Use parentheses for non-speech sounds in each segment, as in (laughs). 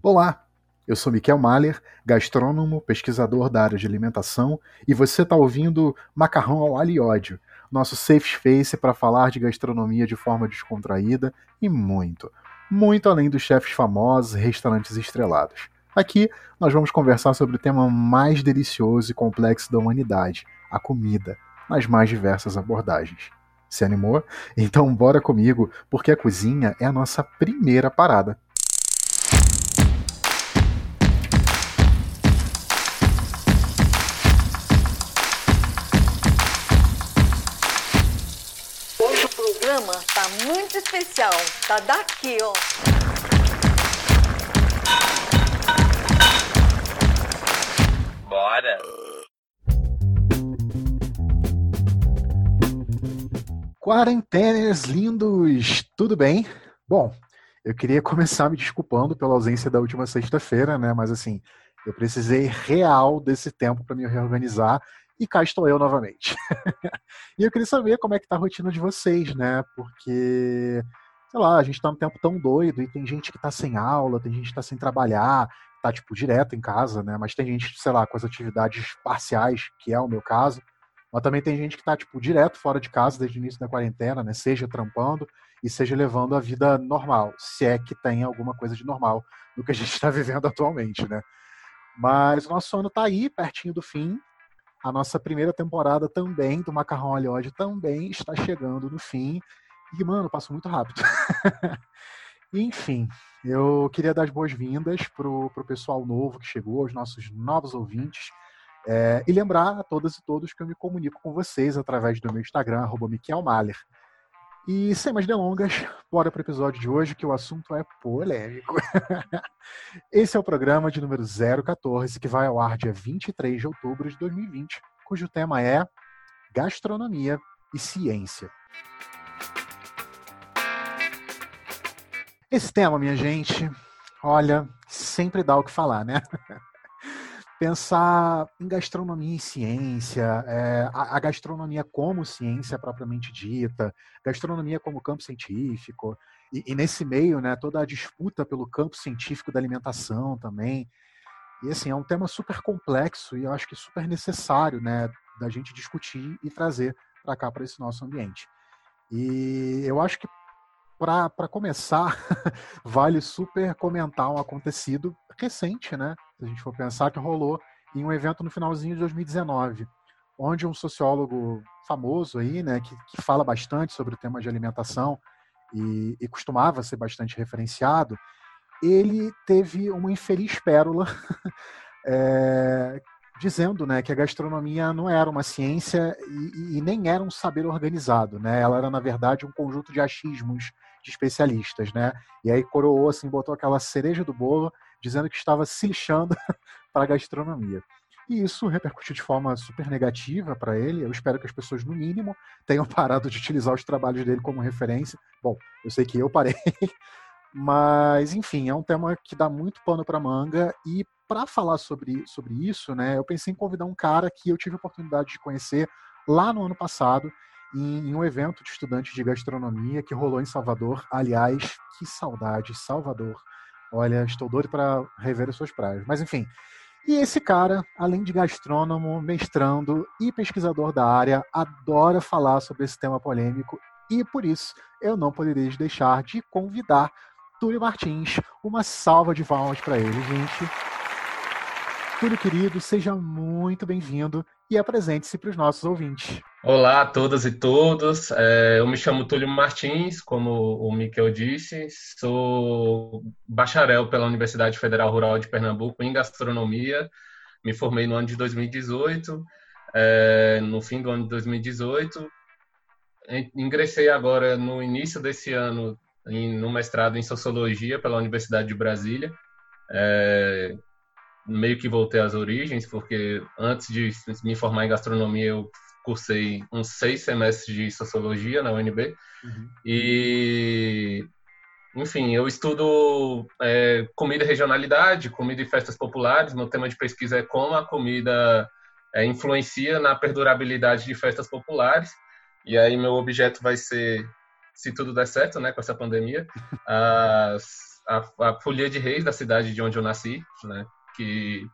Olá, eu sou Miquel Mahler, gastrônomo, pesquisador da área de alimentação, e você está ouvindo Macarrão ao Alho e Ódio, nosso safe space para falar de gastronomia de forma descontraída e muito, muito além dos chefes famosos e restaurantes estrelados. Aqui nós vamos conversar sobre o tema mais delicioso e complexo da humanidade, a comida, nas mais diversas abordagens. Se animou? Então bora comigo, porque a cozinha é a nossa primeira parada. Especial. Tá daqui, ó. Bora! Quarenteners lindos, tudo bem? Bom, eu queria começar me desculpando pela ausência da última sexta-feira, né? Mas assim, eu precisei real desse tempo para me reorganizar e cá estou eu novamente. (laughs) e eu queria saber como é que tá a rotina de vocês, né? Porque, sei lá, a gente tá num tempo tão doido e tem gente que tá sem aula, tem gente que tá sem trabalhar, tá tipo direto em casa, né? Mas tem gente, sei lá, com as atividades parciais, que é o meu caso. Mas também tem gente que está tipo, direto fora de casa desde o início da quarentena, né? Seja trampando e seja levando a vida normal, se é que tem alguma coisa de normal no que a gente está (laughs) vivendo atualmente, né? Mas o nosso ano está aí, pertinho do fim. A nossa primeira temporada também, do Macarrão Alho Ódio, também está chegando no fim. E, mano, passou muito rápido. (laughs) Enfim, eu queria dar as boas-vindas pro, pro pessoal novo que chegou, aos nossos novos ouvintes. É, e lembrar a todas e todos que eu me comunico com vocês através do meu Instagram, arroba Mahler. E sem mais delongas, (laughs) bora para o episódio de hoje, que o assunto é polêmico. (laughs) Esse é o programa de número 014, que vai ao ar dia 23 de outubro de 2020, cujo tema é Gastronomia e Ciência. Esse tema, minha gente, olha, sempre dá o que falar, né? (laughs) pensar em gastronomia e ciência, é, a, a, gastronomia como ciência propriamente dita, gastronomia como campo científico, e, e, nesse meio, né, toda a disputa pelo campo científico da alimentação também. E assim, é um tema super complexo e eu acho que super necessário, né, da gente discutir e trazer para cá, para esse nosso ambiente. E eu acho que para começar, (laughs) vale super comentar um acontecido recente, né? Se a gente for pensar que rolou em um evento no finalzinho de 2019, onde um sociólogo famoso aí, né, que, que fala bastante sobre o tema de alimentação e, e costumava ser bastante referenciado, ele teve uma infeliz pérola é, (laughs) dizendo né, que a gastronomia não era uma ciência e, e, nem era um saber organizado. Né? Ela era, na verdade, um conjunto de achismos de especialistas. Né? E aí coroou, assim, botou aquela cereja do bolo, dizendo que estava se lixando (laughs) para a gastronomia. E isso repercutiu de forma super negativa para ele. Eu espero que as pessoas, no mínimo, tenham (laughs) parado de utilizar os trabalhos dele como referência. Bom, eu sei que eu parei. (laughs) Mas, enfim, é um tema que dá muito pano para manga. E para falar sobre, sobre isso, né, eu pensei em convidar um cara que eu tive a oportunidade de conhecer lá no ano passado, em, em um evento de estudantes de gastronomia que rolou em Salvador. Aliás, que saudade, Salvador. Olha, estou doido para rever as suas praias. Mas, enfim, e esse cara, além de gastrônomo, mestrando e pesquisador da área, adora falar sobre esse tema polêmico e por isso eu não poderia deixar de convidar Túlio Martins. Uma salva de palmas para ele, gente. Túlio querido, seja muito bem-vindo e apresente-se para os nossos ouvintes. Olá a todas e todos. É, eu me chamo Túlio Martins, como o Miquel disse. Sou bacharel pela Universidade Federal Rural de Pernambuco em gastronomia. Me formei no ano de 2018. É, no fim do ano de 2018, ingressei agora no início desse ano no mestrado em sociologia pela Universidade de Brasília. É, meio que voltei às origens, porque antes de me formar em gastronomia, eu cursei uns seis semestres de sociologia na UNB. Uhum. E, enfim, eu estudo é, comida e regionalidade, comida e festas populares. Meu tema de pesquisa é como a comida é, influencia na perdurabilidade de festas populares. E aí, meu objeto vai ser, se tudo der certo, né, com essa pandemia, (laughs) as a a folia de reis da cidade de onde eu nasci, né? Que,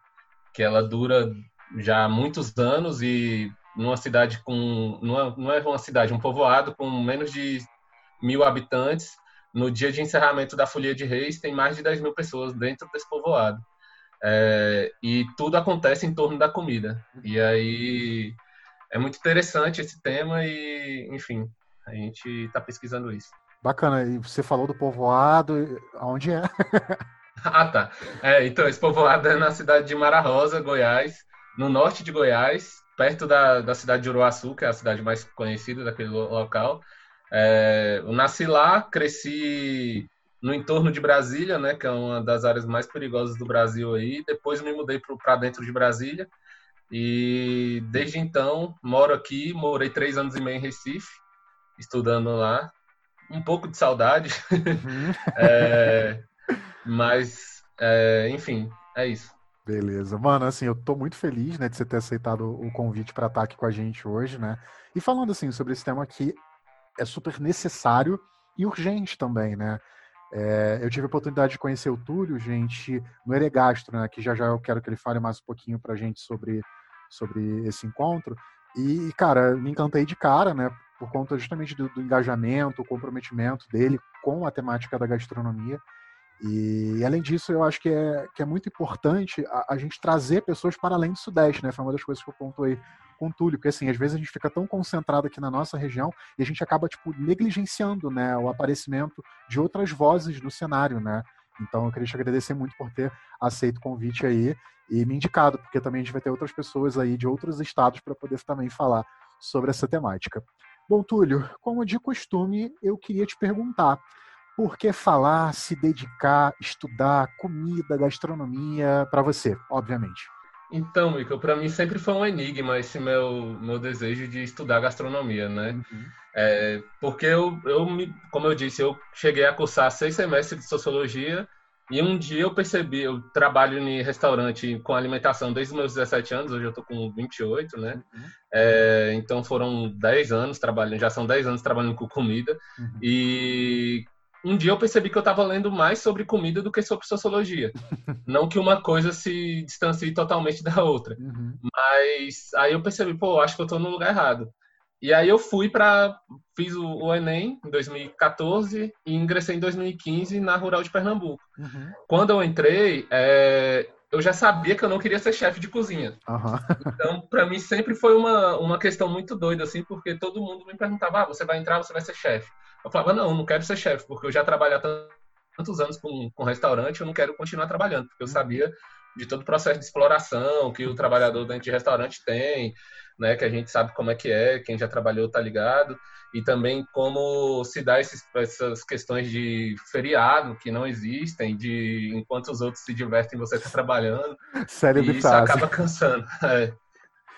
que ela dura já há muitos anos e numa cidade com. não é uma cidade, um povoado com menos de mil habitantes. No dia de encerramento da Folia de Reis, tem mais de 10 mil pessoas dentro desse povoado. É, e tudo acontece em torno da comida. E aí é muito interessante esse tema e, enfim, a gente está pesquisando isso. Bacana. E você falou do povoado, aonde é? (laughs) (laughs) ah, tá. É, então, esse povoado é na cidade de Mara Rosa, Goiás, no norte de Goiás, perto da, da cidade de Uruaçu, que é a cidade mais conhecida daquele local. É, eu nasci lá, cresci no entorno de Brasília, né, que é uma das áreas mais perigosas do Brasil aí. Depois me mudei para dentro de Brasília e desde então moro aqui. Morei três anos e meio em Recife, estudando lá. Um pouco de saudade, (laughs) uhum. é, mas é, enfim, é isso. Beleza. Mano, assim, eu tô muito feliz, né, de você ter aceitado o convite para estar aqui com a gente hoje, né? E falando, assim, sobre esse tema que é super necessário e urgente também, né? É, eu tive a oportunidade de conhecer o Túlio, gente, no Eregastro, né? Que já já eu quero que ele fale mais um pouquinho pra gente sobre, sobre esse encontro. E, cara, me encantei de cara, né? Por conta justamente do, do engajamento, o comprometimento dele com a temática da gastronomia. E, além disso, eu acho que é, que é muito importante a, a, gente trazer pessoas para além do Sudeste, né? Foi uma das coisas que eu pontuei com o Túlio, porque assim, às vezes a gente fica tão concentrado aqui na nossa região e a gente acaba, tipo, negligenciando, né, o aparecimento de outras vozes no cenário, né? Então eu queria te agradecer muito por ter aceito o convite aí e me indicado, porque também a gente vai ter outras pessoas aí de outros estados para poder também falar sobre essa temática. Bom, Túlio, como de costume, eu queria te perguntar por que falar, se dedicar, estudar comida, gastronomia para você, obviamente? Então, Michael, para mim sempre foi um enigma esse meu, meu desejo de estudar gastronomia, né? Uhum. É, porque eu, eu, como eu disse, eu cheguei a cursar seis semestres de sociologia e um dia eu percebi, eu trabalho em restaurante com alimentação desde os meus 17 anos, hoje eu tô com 28, né? Uhum. É, então foram 10 anos trabalhando, já são 10 anos trabalhando com comida. Uhum. E um dia eu percebi que eu estava lendo mais sobre comida do que sobre sociologia. (laughs) Não que uma coisa se distancie totalmente da outra. Uhum. Mas aí eu percebi, pô, acho que eu estou no lugar errado. E aí eu fui para fiz o, o, Enem em 2014 e ingressei em 2015 na Rural de Pernambuco. Uhum. Quando eu entrei, é, eu já sabia que eu não queria ser chefe de cozinha. Uhum. Então, para mim sempre foi uma, uma questão muito doida assim, porque todo mundo me perguntava: ah, você vai entrar, você vai ser chefe. Eu falava, não, não quero ser chefe, porque eu já trabalho há tantos anos com, com restaurante, eu não quero continuar trabalhando, porque eu sabia de todo o processo de exploração que o trabalhador dentro de restaurante tem, né, que a gente sabe como é que é, quem já trabalhou tá ligado, e também como se dá esses, essas questões de feriado que não existem, de enquanto os outros se divertem, você está trabalhando. Sério e isso acaba cansando. (laughs) É.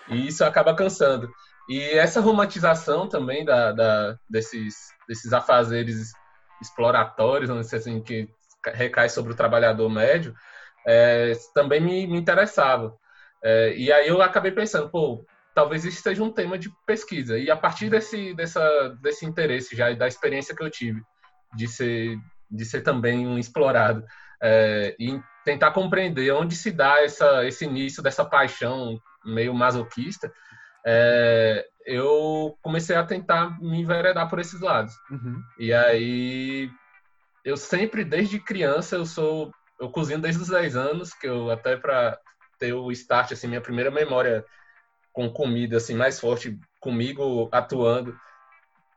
E isso acaba cansando. E essa romantização também da, da desses desses afazeres exploratórios, vamos dizer assim, que recai sobre o trabalhador médio, é, também me, me interessava. É, e aí eu acabei pensando, pô, talvez isso seja um tema de pesquisa. E a partir desse, dessa, desse interesse já e da experiência que eu tive de ser, de ser também um explorado é, e tentar compreender onde se dá essa, esse início dessa paixão meio masoquista, é, eu comecei a tentar me enveredar por esses lados. Uhum. E aí, eu sempre, desde criança, eu sou. Eu cozinho desde os 10 anos, que eu até para ter o start, assim, minha primeira memória com comida, assim, mais forte comigo atuando,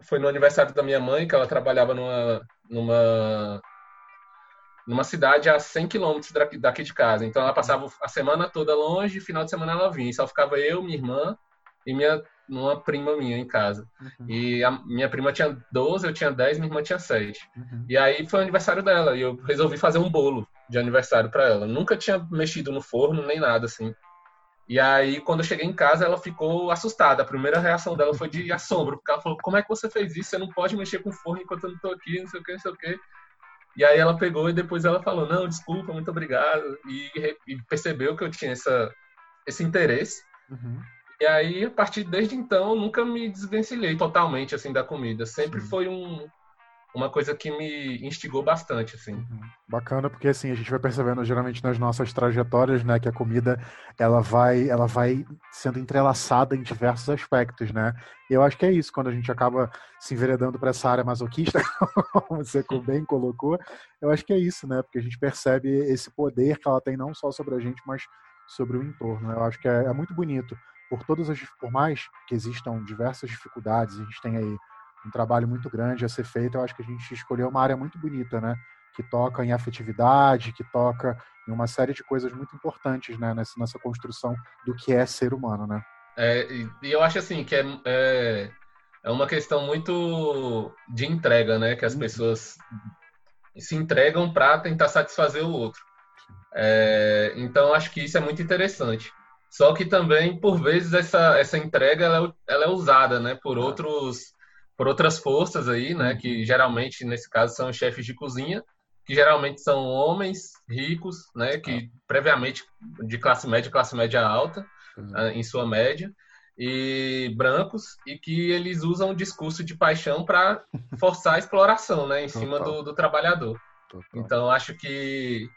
foi no aniversário da minha mãe, que ela trabalhava numa, numa, numa cidade a 100 quilômetros daqui de casa. Então, ela passava a semana toda longe, final de semana ela vinha. Só ficava eu, minha irmã e minha uma prima minha em casa. Uhum. E a minha prima tinha 12, eu tinha 10, minha irmã tinha 7. Uhum. E aí foi o aniversário dela e eu resolvi fazer um bolo de aniversário para ela. Nunca tinha mexido no forno nem nada assim. E aí quando eu cheguei em casa, ela ficou assustada. A primeira reação dela foi de assombro, porque ela falou: "Como é que você fez isso? Você não pode mexer com o forno enquanto eu não tô aqui, não sei o que, não sei o que". E aí ela pegou e depois ela falou: "Não, desculpa, muito obrigado". E, e percebeu que eu tinha essa esse interesse. Uhum. E aí, a partir desde então, eu nunca me desvencilhei totalmente assim da comida. Sempre Sim. foi um, uma coisa que me instigou bastante, assim. Uhum. Bacana, porque assim, a gente vai percebendo geralmente nas nossas trajetórias, né, que a comida, ela vai, ela vai sendo entrelaçada em diversos aspectos, né? E eu acho que é isso, quando a gente acaba se enveredando para essa área masoquista, (laughs) como você bem colocou, eu acho que é isso, né? Porque a gente percebe esse poder que ela tem não só sobre a gente, mas sobre o entorno. Eu acho que é, é muito bonito. Por todas as, por mais que existam diversas dificuldades, a gente tem aí um trabalho muito grande a ser feito. Eu acho que a gente escolheu uma área muito bonita, né? Que toca em afetividade, que toca em uma série de coisas muito importantes, né? Nessa, nessa construção do que é ser humano, né? É, e eu acho assim que é, é, é, uma questão muito de entrega, né? Que as uhum. pessoas se entregam para tentar satisfazer o outro. É, então acho que isso é muito interessante. Só que também, por vezes, essa, essa entrega ela, é ela é usada né, por outros por outras forças aí, né? Que uhum. geralmente, nesse caso, são chefes de cozinha, que geralmente são homens ricos, né? Que previamente de classe média, classe média alta, uhum. em sua média, e brancos, e que eles usam o discurso de paixão para (laughs) forçar a exploração, né? Em cima do, do trabalhador. Total. Então, acho que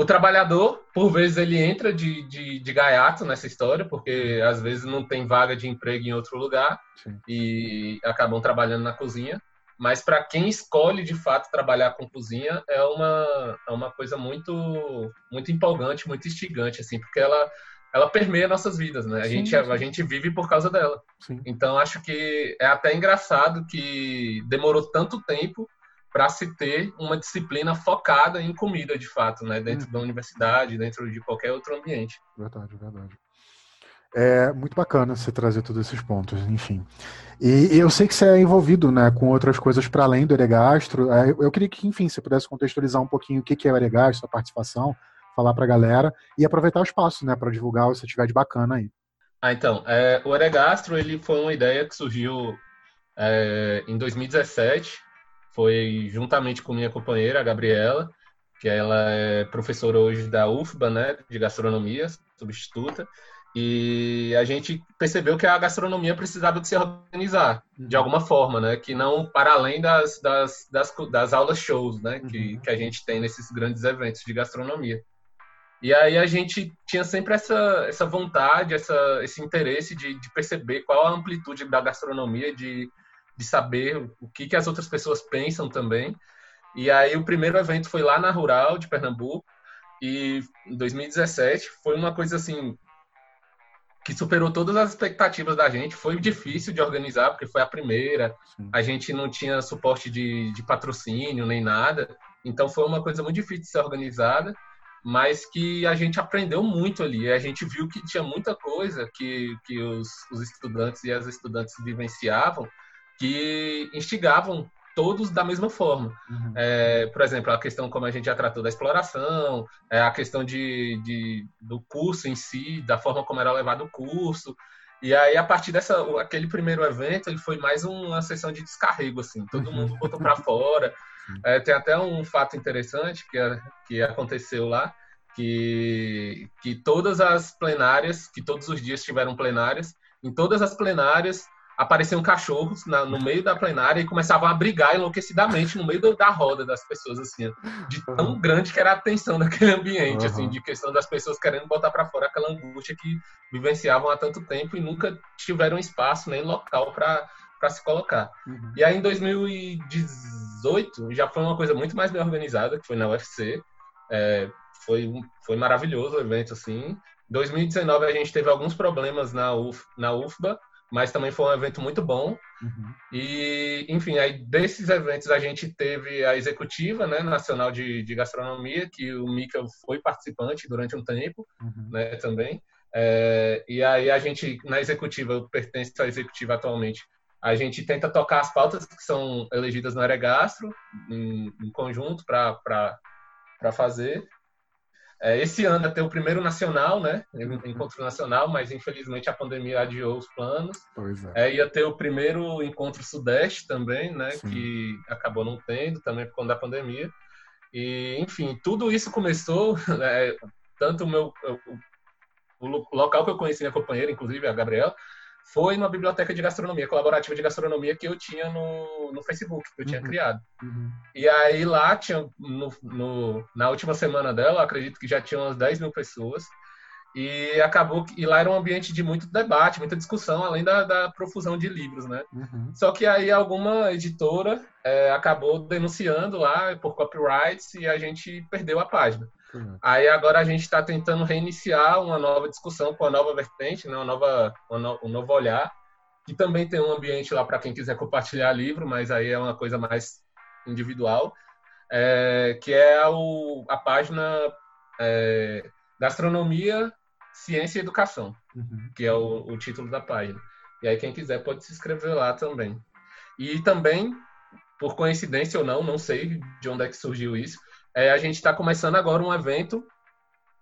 o trabalhador, por vezes, ele entra de, de, de, gaiato nessa história, porque às vezes não tem vaga de emprego em outro lugar Sim. e acabam trabalhando na cozinha. Mas para quem escolhe de fato trabalhar com cozinha é uma, é uma coisa muito muito empolgante, muito instigante, assim, porque ela ela permeia nossas vidas, né? A, sim, gente, a, a gente vive por causa dela. Sim. Então acho que é até engraçado que demorou tanto tempo para se ter uma disciplina focada em comida, de fato, né? Dentro hum. da universidade, dentro de qualquer outro ambiente. Verdade, verdade. É muito bacana você trazer todos esses pontos, enfim. E, eu sei que você é envolvido né, com outras coisas para além do Eregastro. É, eu queria que, enfim, você pudesse contextualizar um pouquinho o que é o Eregastro, a participação, falar para a galera e aproveitar o espaço né, para divulgar o que você tiver de bacana aí. Ah, então, é, o Eregastro ele foi uma ideia que surgiu é, em 2017 foi juntamente com minha companheira, a Gabriela, que ela é professora hoje da UFBA, né, de gastronomia, substituta, e a gente percebeu que a gastronomia precisava de se organizar de uhum. alguma forma, né, que não para além das, das, das, das aulas shows, né, que, uhum. que a gente tem nesses grandes eventos de gastronomia. E aí a gente tinha sempre essa, essa vontade, essa, esse interesse de, de perceber qual a amplitude da gastronomia, de de saber o que, que as outras pessoas pensam também. E aí o primeiro evento foi lá na Rural de Pernambuco e em 2017 foi uma coisa assim que superou todas as expectativas da gente. Foi difícil de organizar porque foi a primeira. Sim. A gente não tinha suporte de, de patrocínio nem nada. Então foi uma coisa muito difícil de ser organizada, mas que a gente aprendeu muito ali. A gente viu que tinha muita coisa que, que os, os estudantes e as estudantes vivenciavam que instigavam todos da mesma forma. Uhum. É, por exemplo, a questão como a gente já tratou da exploração, é, a questão de, de, do curso em si, da forma como era levado o curso. E aí, a partir dessa, aquele primeiro evento, ele foi mais uma sessão de descarrego, assim. Todo uhum. mundo botou para fora. É, tem até um fato interessante que, que aconteceu lá, que, que todas as plenárias, que todos os dias tiveram plenárias, em todas as plenárias apareciam cachorros na, no meio da plenária e começavam a brigar enlouquecidamente no meio do, da roda das pessoas, assim, de tão grande que era a tensão daquele ambiente, uhum. assim, de questão das pessoas querendo botar para fora aquela angústia que vivenciavam há tanto tempo e nunca tiveram espaço nem local para para se colocar. Uhum. E aí em 2018 já foi uma coisa muito mais bem organizada, que foi na UFC. É, foi, foi maravilhoso o evento, assim. Em 2019 a gente teve alguns problemas na, Uf, na UFBA, mas também foi um evento muito bom. Uhum. E, enfim, aí desses eventos a gente teve a executiva né, nacional de, de gastronomia, que o Mika foi participante durante um tempo, uhum. né, também. É, e aí a gente, na executiva, eu pertenço à executiva atualmente, a gente tenta tocar as pautas que são elegidas no Aregastro, em, em conjunto, para fazer. É, esse ano ter o primeiro nacional, né? Encontro nacional, mas infelizmente a pandemia adiou os planos. Pois é. é ia ter o primeiro encontro sudeste também, né? Sim. Que acabou não tendo também por conta da pandemia. E, enfim, tudo isso começou, né, (laughs) tanto o meu o, o, local que eu conheci minha companheira, inclusive a Gabriela, foi numa biblioteca de gastronomia, colaborativa de gastronomia que eu tinha no, no Facebook, que eu tinha uhum. criado. Uhum. E aí lá tinha, no, no, na última semana dela, acredito que já tinha umas 10 mil pessoas. E acabou que e lá era um ambiente de muito debate, muita discussão, além da, da profusão de livros, né? Uhum. Só que aí alguma editora é, acabou denunciando lá por copyrights e a gente perdeu a página. Uhum. Aí agora a gente está tentando reiniciar uma nova discussão com a nova vertente, né? uma nova, uma no, um novo olhar, que também tem um ambiente lá para quem quiser compartilhar livro, mas aí é uma coisa mais individual, é, que é o, a página é, Gastronomia, Ciência e Educação, uhum. que é o, o título da página. E aí quem quiser pode se inscrever lá também. E também, por coincidência ou não, não sei de onde é que surgiu isso, é, a gente está começando agora um evento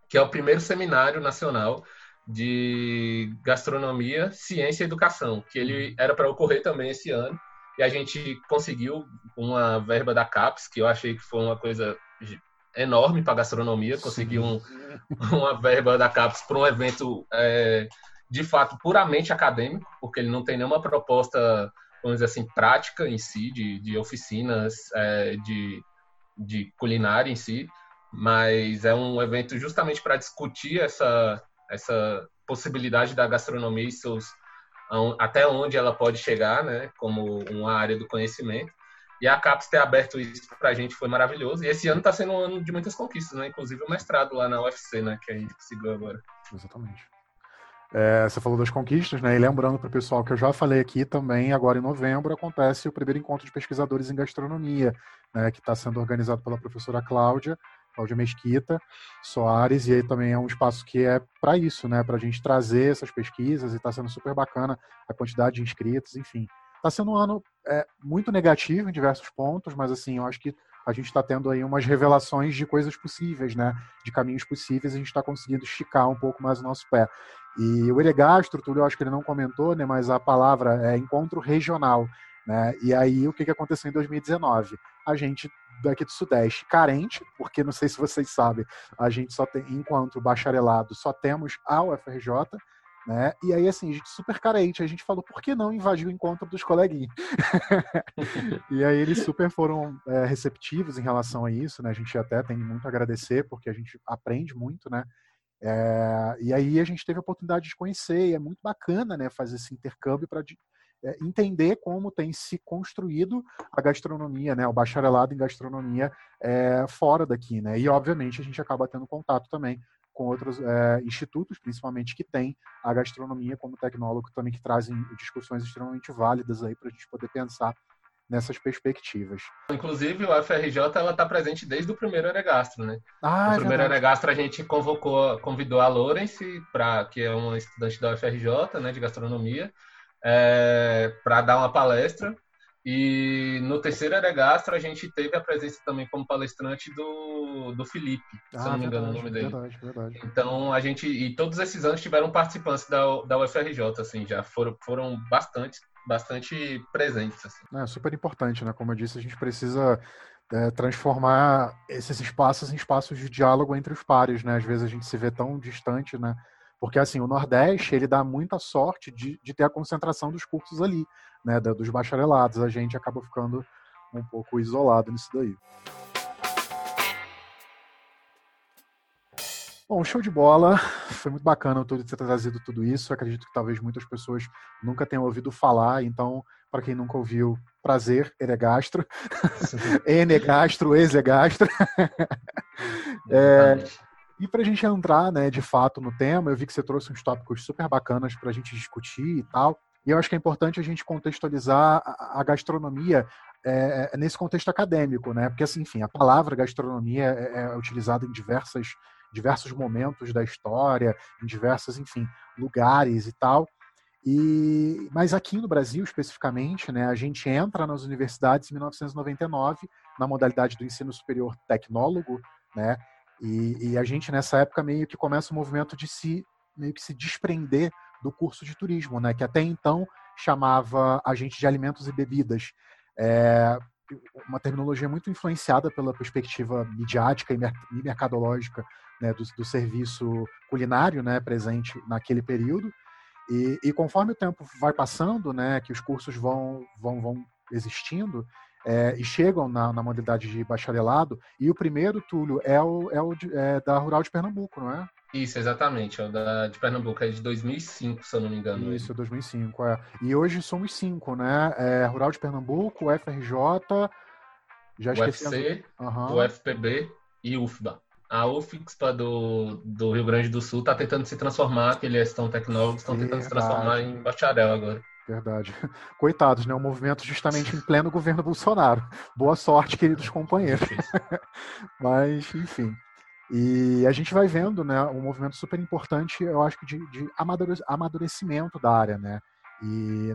que é o primeiro seminário nacional de gastronomia, ciência e educação, que ele era para ocorrer também esse ano. E a gente conseguiu uma verba da CAPES, que eu achei que foi uma coisa enorme para gastronomia, conseguir um, (laughs) uma verba da CAPES para um evento é, de fato puramente acadêmico, porque ele não tem nenhuma proposta, vamos dizer assim, prática em si, de, de oficinas, é, de de culinária em si, mas é um evento justamente para discutir essa, essa possibilidade da gastronomia e seus até onde ela pode chegar, né, como uma área do conhecimento. E a CAPES ter aberto isso para a gente foi maravilhoso. E esse ano está sendo um ano de muitas conquistas, né? Inclusive o mestrado lá na UFC, né? Que a gente conseguiu agora. Exatamente. É, você falou das conquistas, né? E lembrando para o pessoal que eu já falei aqui também, agora em novembro acontece o primeiro encontro de pesquisadores em gastronomia, né? Que está sendo organizado pela professora Cláudia, Cláudia Mesquita Soares, e aí também é um espaço que é para isso, né? Para a gente trazer essas pesquisas e está sendo super bacana a quantidade de inscritos, enfim. Está sendo um ano é, muito negativo em diversos pontos, mas assim, eu acho que a gente está tendo aí umas revelações de coisas possíveis, né? De caminhos possíveis, a gente está conseguindo esticar um pouco mais o nosso pé. E o Elegastro, Túlio, eu acho que ele não comentou, né? Mas a palavra é encontro regional, né? E aí o que, que aconteceu em 2019? A gente daqui do Sudeste carente, porque não sei se vocês sabem, a gente só tem, enquanto bacharelado, só temos a UFRJ, né? E aí, assim, a gente super carente, a gente falou, por que não invadir o encontro dos coleguinhas? (laughs) e aí eles super foram é, receptivos em relação a isso, né? A gente até tem muito a agradecer, porque a gente aprende muito, né? É, e aí a gente teve a oportunidade de conhecer, e é muito bacana, né, fazer esse intercâmbio para é, entender como tem se construído a gastronomia, né, o bacharelado em gastronomia é, fora daqui, né? E obviamente a gente acaba tendo contato também com outros institutos, principalmente que têm a gastronomia como tecnólogo também que trazem discussões extremamente válidas aí para a gente poder pensar nessas perspectivas. Inclusive, o FRJ ela está presente desde o primeiro Eregastro, né? Ah, no é primeiro Eregastro a gente convocou, convidou a Lawrence, pra, que é uma estudante da UFRJ, né, de gastronomia, é, para dar uma palestra e no terceiro Eregastro a gente teve a presença também como palestrante do, do Felipe, ah, se não me engano verdade, o nome dele. Verdade, verdade. Então a gente e todos esses anos tiveram participantes da, da UFRJ, assim, já foram, foram bastante, bastante presentes. Assim. É super importante, né? Como eu disse, a gente precisa é, transformar esses espaços em espaços de diálogo entre os pares, né? Às vezes a gente se vê tão distante, né? Porque, assim, o Nordeste, ele dá muita sorte de, de ter a concentração dos cursos ali, né, dos bacharelados. A gente acaba ficando um pouco isolado nisso daí. Bom, show de bola. Foi muito bacana ter trazido tudo isso. acredito que talvez muitas pessoas nunca tenham ouvido falar. Então, para quem nunca ouviu, prazer, Eregastro. Enegastro, (laughs) Exegastro. (laughs) é, e para a gente entrar, né, de fato no tema, eu vi que você trouxe uns tópicos super bacanas para a gente discutir e tal. E eu acho que é importante a gente contextualizar a, gastronomia é, é, nesse contexto acadêmico, né? Porque, assim, enfim, a palavra gastronomia é, é utilizada em diversas, diversos momentos da história, em diversos, enfim, lugares e tal. E, mas aqui no Brasil, especificamente, né, a gente entra nas universidades em 1999, na modalidade do ensino superior tecnólogo, né, e, e, a gente, nessa época, meio que começa o movimento de se, meio que se desprender do curso de turismo, né? Que até então chamava agente de alimentos e bebidas. É, uma terminologia muito influenciada pela perspectiva midiática e mercadológica né, do, do, serviço culinário né, presente naquele período. E, e, conforme o tempo vai passando, né, que os cursos vão, vão, vão existindo é, e chegam na, na, modalidade de bacharelado, e o primeiro, Túlio, é o, é o de, é da Rural de Pernambuco, não é? Isso, exatamente, é o da, de Pernambuco, é de 2005, se eu não me engano. Isso, 2005, é. E hoje somos cinco, né? É, Rural de Pernambuco, FRJ, já esqueci. UFC, uhum. o FPB e UFBA a UFIXPA do, do Rio Grande do Sul está tentando se transformar, que eles estão tecnólogos, estão tentando se transformar em bacharel agora. Verdade. (laughs) Coitados, né? Um movimento justamente em pleno governo Bolsonaro. Boa sorte, queridos companheiros. (laughs) Mas, enfim. E a gente vai vendo, né, um movimento super importante, eu acho que de, de amadurecimento da área, né? E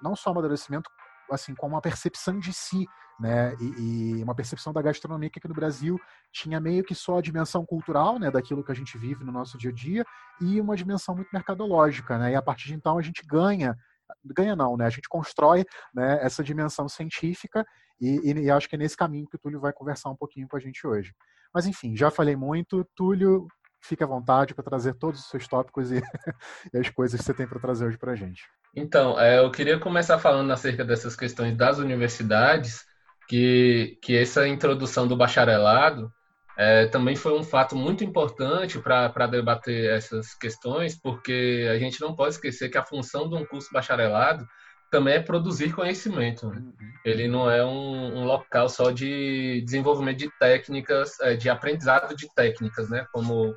não só amadurecimento, assim, como uma percepção de si, né? E, e, uma percepção da gastronomia que aqui no Brasil tinha meio que só a dimensão cultural, né, daquilo que a gente vive no nosso dia a dia, e uma dimensão muito mercadológica, né? E a partir de então a gente ganha, ganha não, né? A gente constrói, né, essa dimensão científica e, e, e acho que é nesse caminho que o Túlio vai conversar um pouquinho com a gente hoje. Mas enfim, já falei muito, Túlio, fique à vontade para trazer todos os seus tópicos e, (laughs) e as coisas que você tem para trazer hoje para a gente. Então, é, eu queria começar falando acerca dessas questões das universidades, que, que essa introdução do bacharelado é, também foi um fato muito importante para debater essas questões, porque a gente não pode esquecer que a função de um curso bacharelado também é produzir conhecimento. Né? Uhum. Ele não é um, um, local só de desenvolvimento de técnicas, é, de aprendizado de técnicas, né? como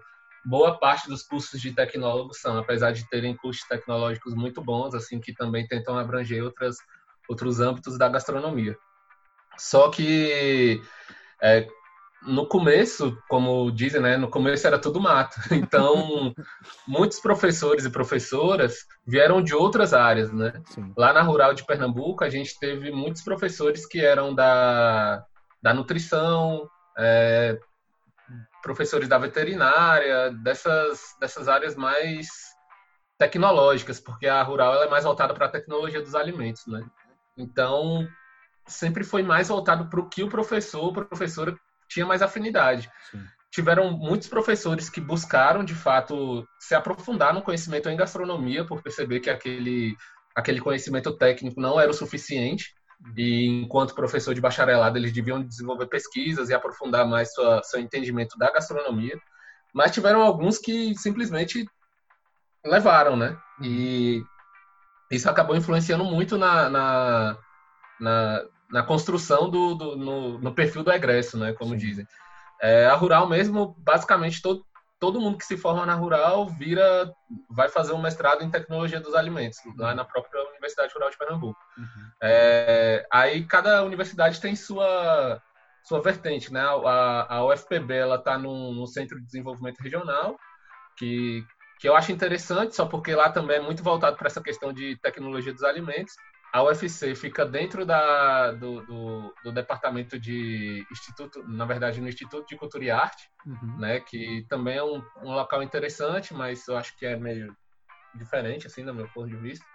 boa parte dos cursos de tecnólogos são, apesar de terem cursos tecnológicos muito bons, assim que também tentam abranger outras, outros âmbitos da gastronomia. Só que é, no começo, como dizem, né, no começo era tudo mato. (laughs) Então, muitos professores e professoras vieram de outras áreas, né? Sim. Lá na Rural de Pernambuco, a gente teve muitos professores que eram da, da nutrição, é, professores da veterinária, dessas, dessas áreas mais tecnológicas, porque a rural é mais voltada para a tecnologia dos alimentos, né? Então, sempre foi mais voltado para o que o professor ou professora tinha mais afinidade. Sim. Tiveram muitos professores que buscaram, de fato, se aprofundar no conhecimento em gastronomia, por perceber que aquele, aquele conhecimento técnico não era o suficiente. E enquanto professor de bacharelado, eles deviam desenvolver pesquisas e aprofundar mais sua, seu entendimento da gastronomia. Mas tiveram alguns que simplesmente levaram, né? E isso acabou influenciando muito na, na, na, na construção do, do no, no, perfil do egresso, né, como Sim. dizem. É, a rural mesmo, basicamente todo, todo mundo que se forma na rural vira, vai fazer um mestrado em tecnologia dos alimentos lá na própria Universidade Rural de Pernambuco. Uhum. É, aí cada universidade tem sua sua vertente, né? A, a UFPB ela está no, no Centro de Desenvolvimento Regional, que que eu acho interessante, só porque lá também é muito voltado para essa questão de tecnologia dos alimentos a UFC fica dentro da, do, do, do, departamento de instituto, na verdade no Instituto de Cultura e Arte, uhum. né, que também é um, um, local interessante, mas eu acho que é meio diferente assim, do meu ponto de vista.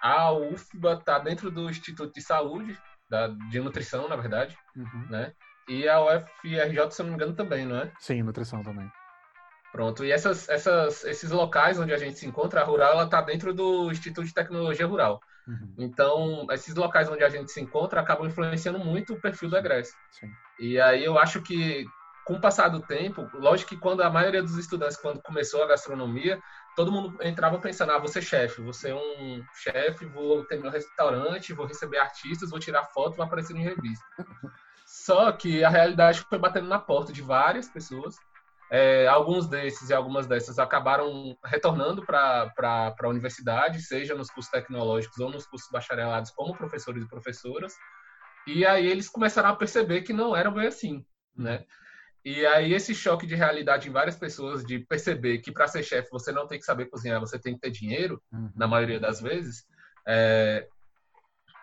A UFBA está dentro do Instituto de Saúde, da, de nutrição, na verdade, uhum. né? E a UFRJ, se eu não me engano, também, não é? Sim, nutrição também. Pronto. E essas, essas, esses locais onde a gente se encontra, a Rural, ela está dentro do Instituto de Tecnologia Rural. Uhum. Então, esses locais onde a gente se encontra acabam influenciando muito o perfil do egresso. Sim. E aí eu acho que, com o passar do tempo, lógico que quando a maioria dos estudantes, quando começou a gastronomia, todo mundo entrava pensando, ah, vou ser chefe, vou ser um chefe, vou ter meu restaurante, vou receber artistas, vou tirar foto, vou aparecer em revista. (laughs) Só que a realidade foi batendo na porta de várias pessoas é, alguns desses e algumas dessas acabaram retornando para a universidade, seja nos cursos tecnológicos ou nos cursos bacharelados, como professores e professoras. E aí eles começaram a perceber que não era bem assim, né? E aí esse choque de realidade em várias pessoas de perceber que para ser chefe você não tem que saber cozinhar, você tem que ter dinheiro, uhum. na maioria das vezes, é,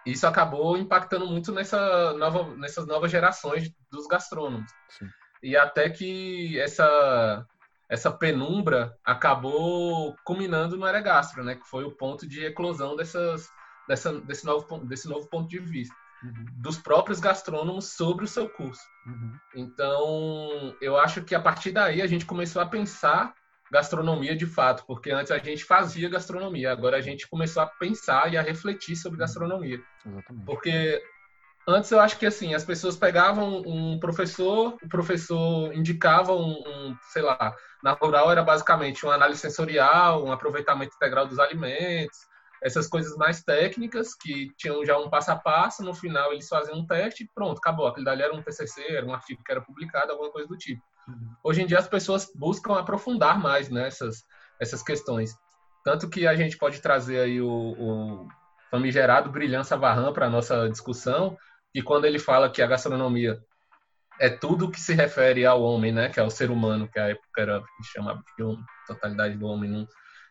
isso acabou impactando muito nessa nova, nessas novas gerações dos gastrônomos. Sim e até que essa essa penumbra acabou culminando no Eregastro, né, que foi o ponto de eclosão dessas, dessa, desse, novo, desse novo ponto de vista uhum. dos próprios gastrônomos sobre o seu curso. Uhum. Então, eu acho que a partir daí a gente começou a pensar gastronomia de fato, porque antes a gente fazia gastronomia, agora a gente começou a pensar e a refletir sobre gastronomia. Exatamente. Porque antes eu acho que assim, as pessoas pegavam um professor, o professor indicava um, um, sei lá, na rural era basicamente uma análise sensorial, um aproveitamento integral dos alimentos, essas coisas mais técnicas que tinham já um passo a passo, no final eles faziam um teste e pronto, acabou. Aquilo dali era um TCC, era um artigo que era publicado, alguma coisa do tipo. Uhum. Hoje em dia as pessoas buscam aprofundar mais nessas né, essas questões. Tanto que a gente pode trazer aí o, o famigerado Brilhança Varran para a nossa discussão, e quando ele fala que a gastronomia é tudo que se refere ao homem, né, que é o ser humano, que a época era chamava de homem, totalidade do homem,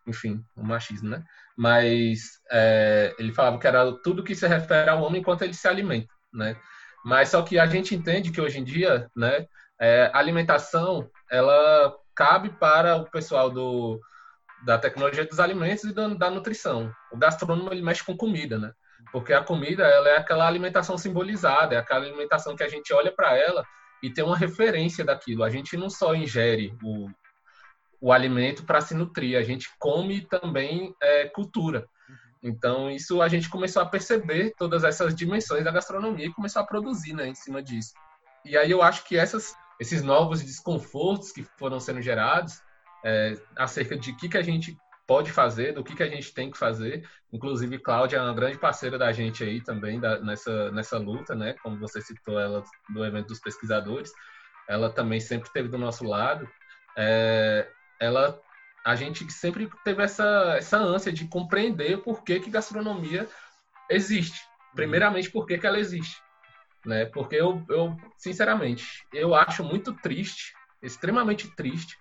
enfim, o machismo, né? Mas é, ele falava que era tudo que se refere ao homem enquanto ele se alimenta, né? Mas só que a gente entende que hoje em dia, né, é, alimentação ela cabe para o pessoal do da tecnologia dos alimentos e da, da nutrição. O gastrônomo ele mexe com comida, né? Porque a comida ela é aquela alimentação simbolizada, é aquela alimentação que a gente olha para ela e tem uma referência daquilo. A gente não só ingere o, o alimento para se nutrir, a gente come também é, cultura. Então, isso a gente começou a perceber todas essas dimensões da gastronomia e começou a produzir né, em cima disso. E aí eu acho que essas, esses novos desconfortos que foram sendo gerados é, acerca de que, que a gente pode fazer, do que, que a gente tem que fazer. Inclusive, Cláudia é uma grande parceira da gente aí também da, nessa, nessa luta, né? Como você citou ela do evento dos pesquisadores, ela também sempre esteve do nosso lado. É, ela, a gente sempre teve essa, essa ânsia de compreender por que, que gastronomia existe. Primeiramente, por que, que ela existe. Né? Porque eu, eu, sinceramente, eu acho muito triste, extremamente triste,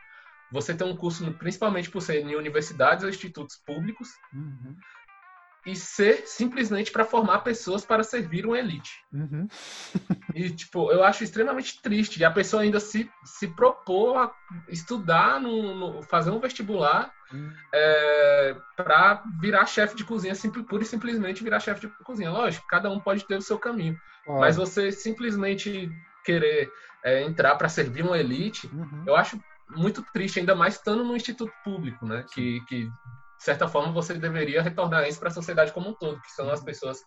você tem um curso, principalmente por ser em universidades ou institutos públicos, uhum. e ser simplesmente para formar pessoas para servir uma elite. Uhum. e, tipo, eu acho extremamente triste. E a pessoa ainda se, se propor a estudar, no, no fazer um vestibular uhum. é, para virar chefe de cozinha, simples, pura e simplesmente virar chefe de cozinha. Lógico, cada um pode ter o seu caminho. Mas você simplesmente querer é, entrar para servir uma elite, uhum. eu acho muito triste, ainda mais estando no instituto público, né? Que, que de certa forma, você deveria retornar isso para a sociedade como um todo, que são as pessoas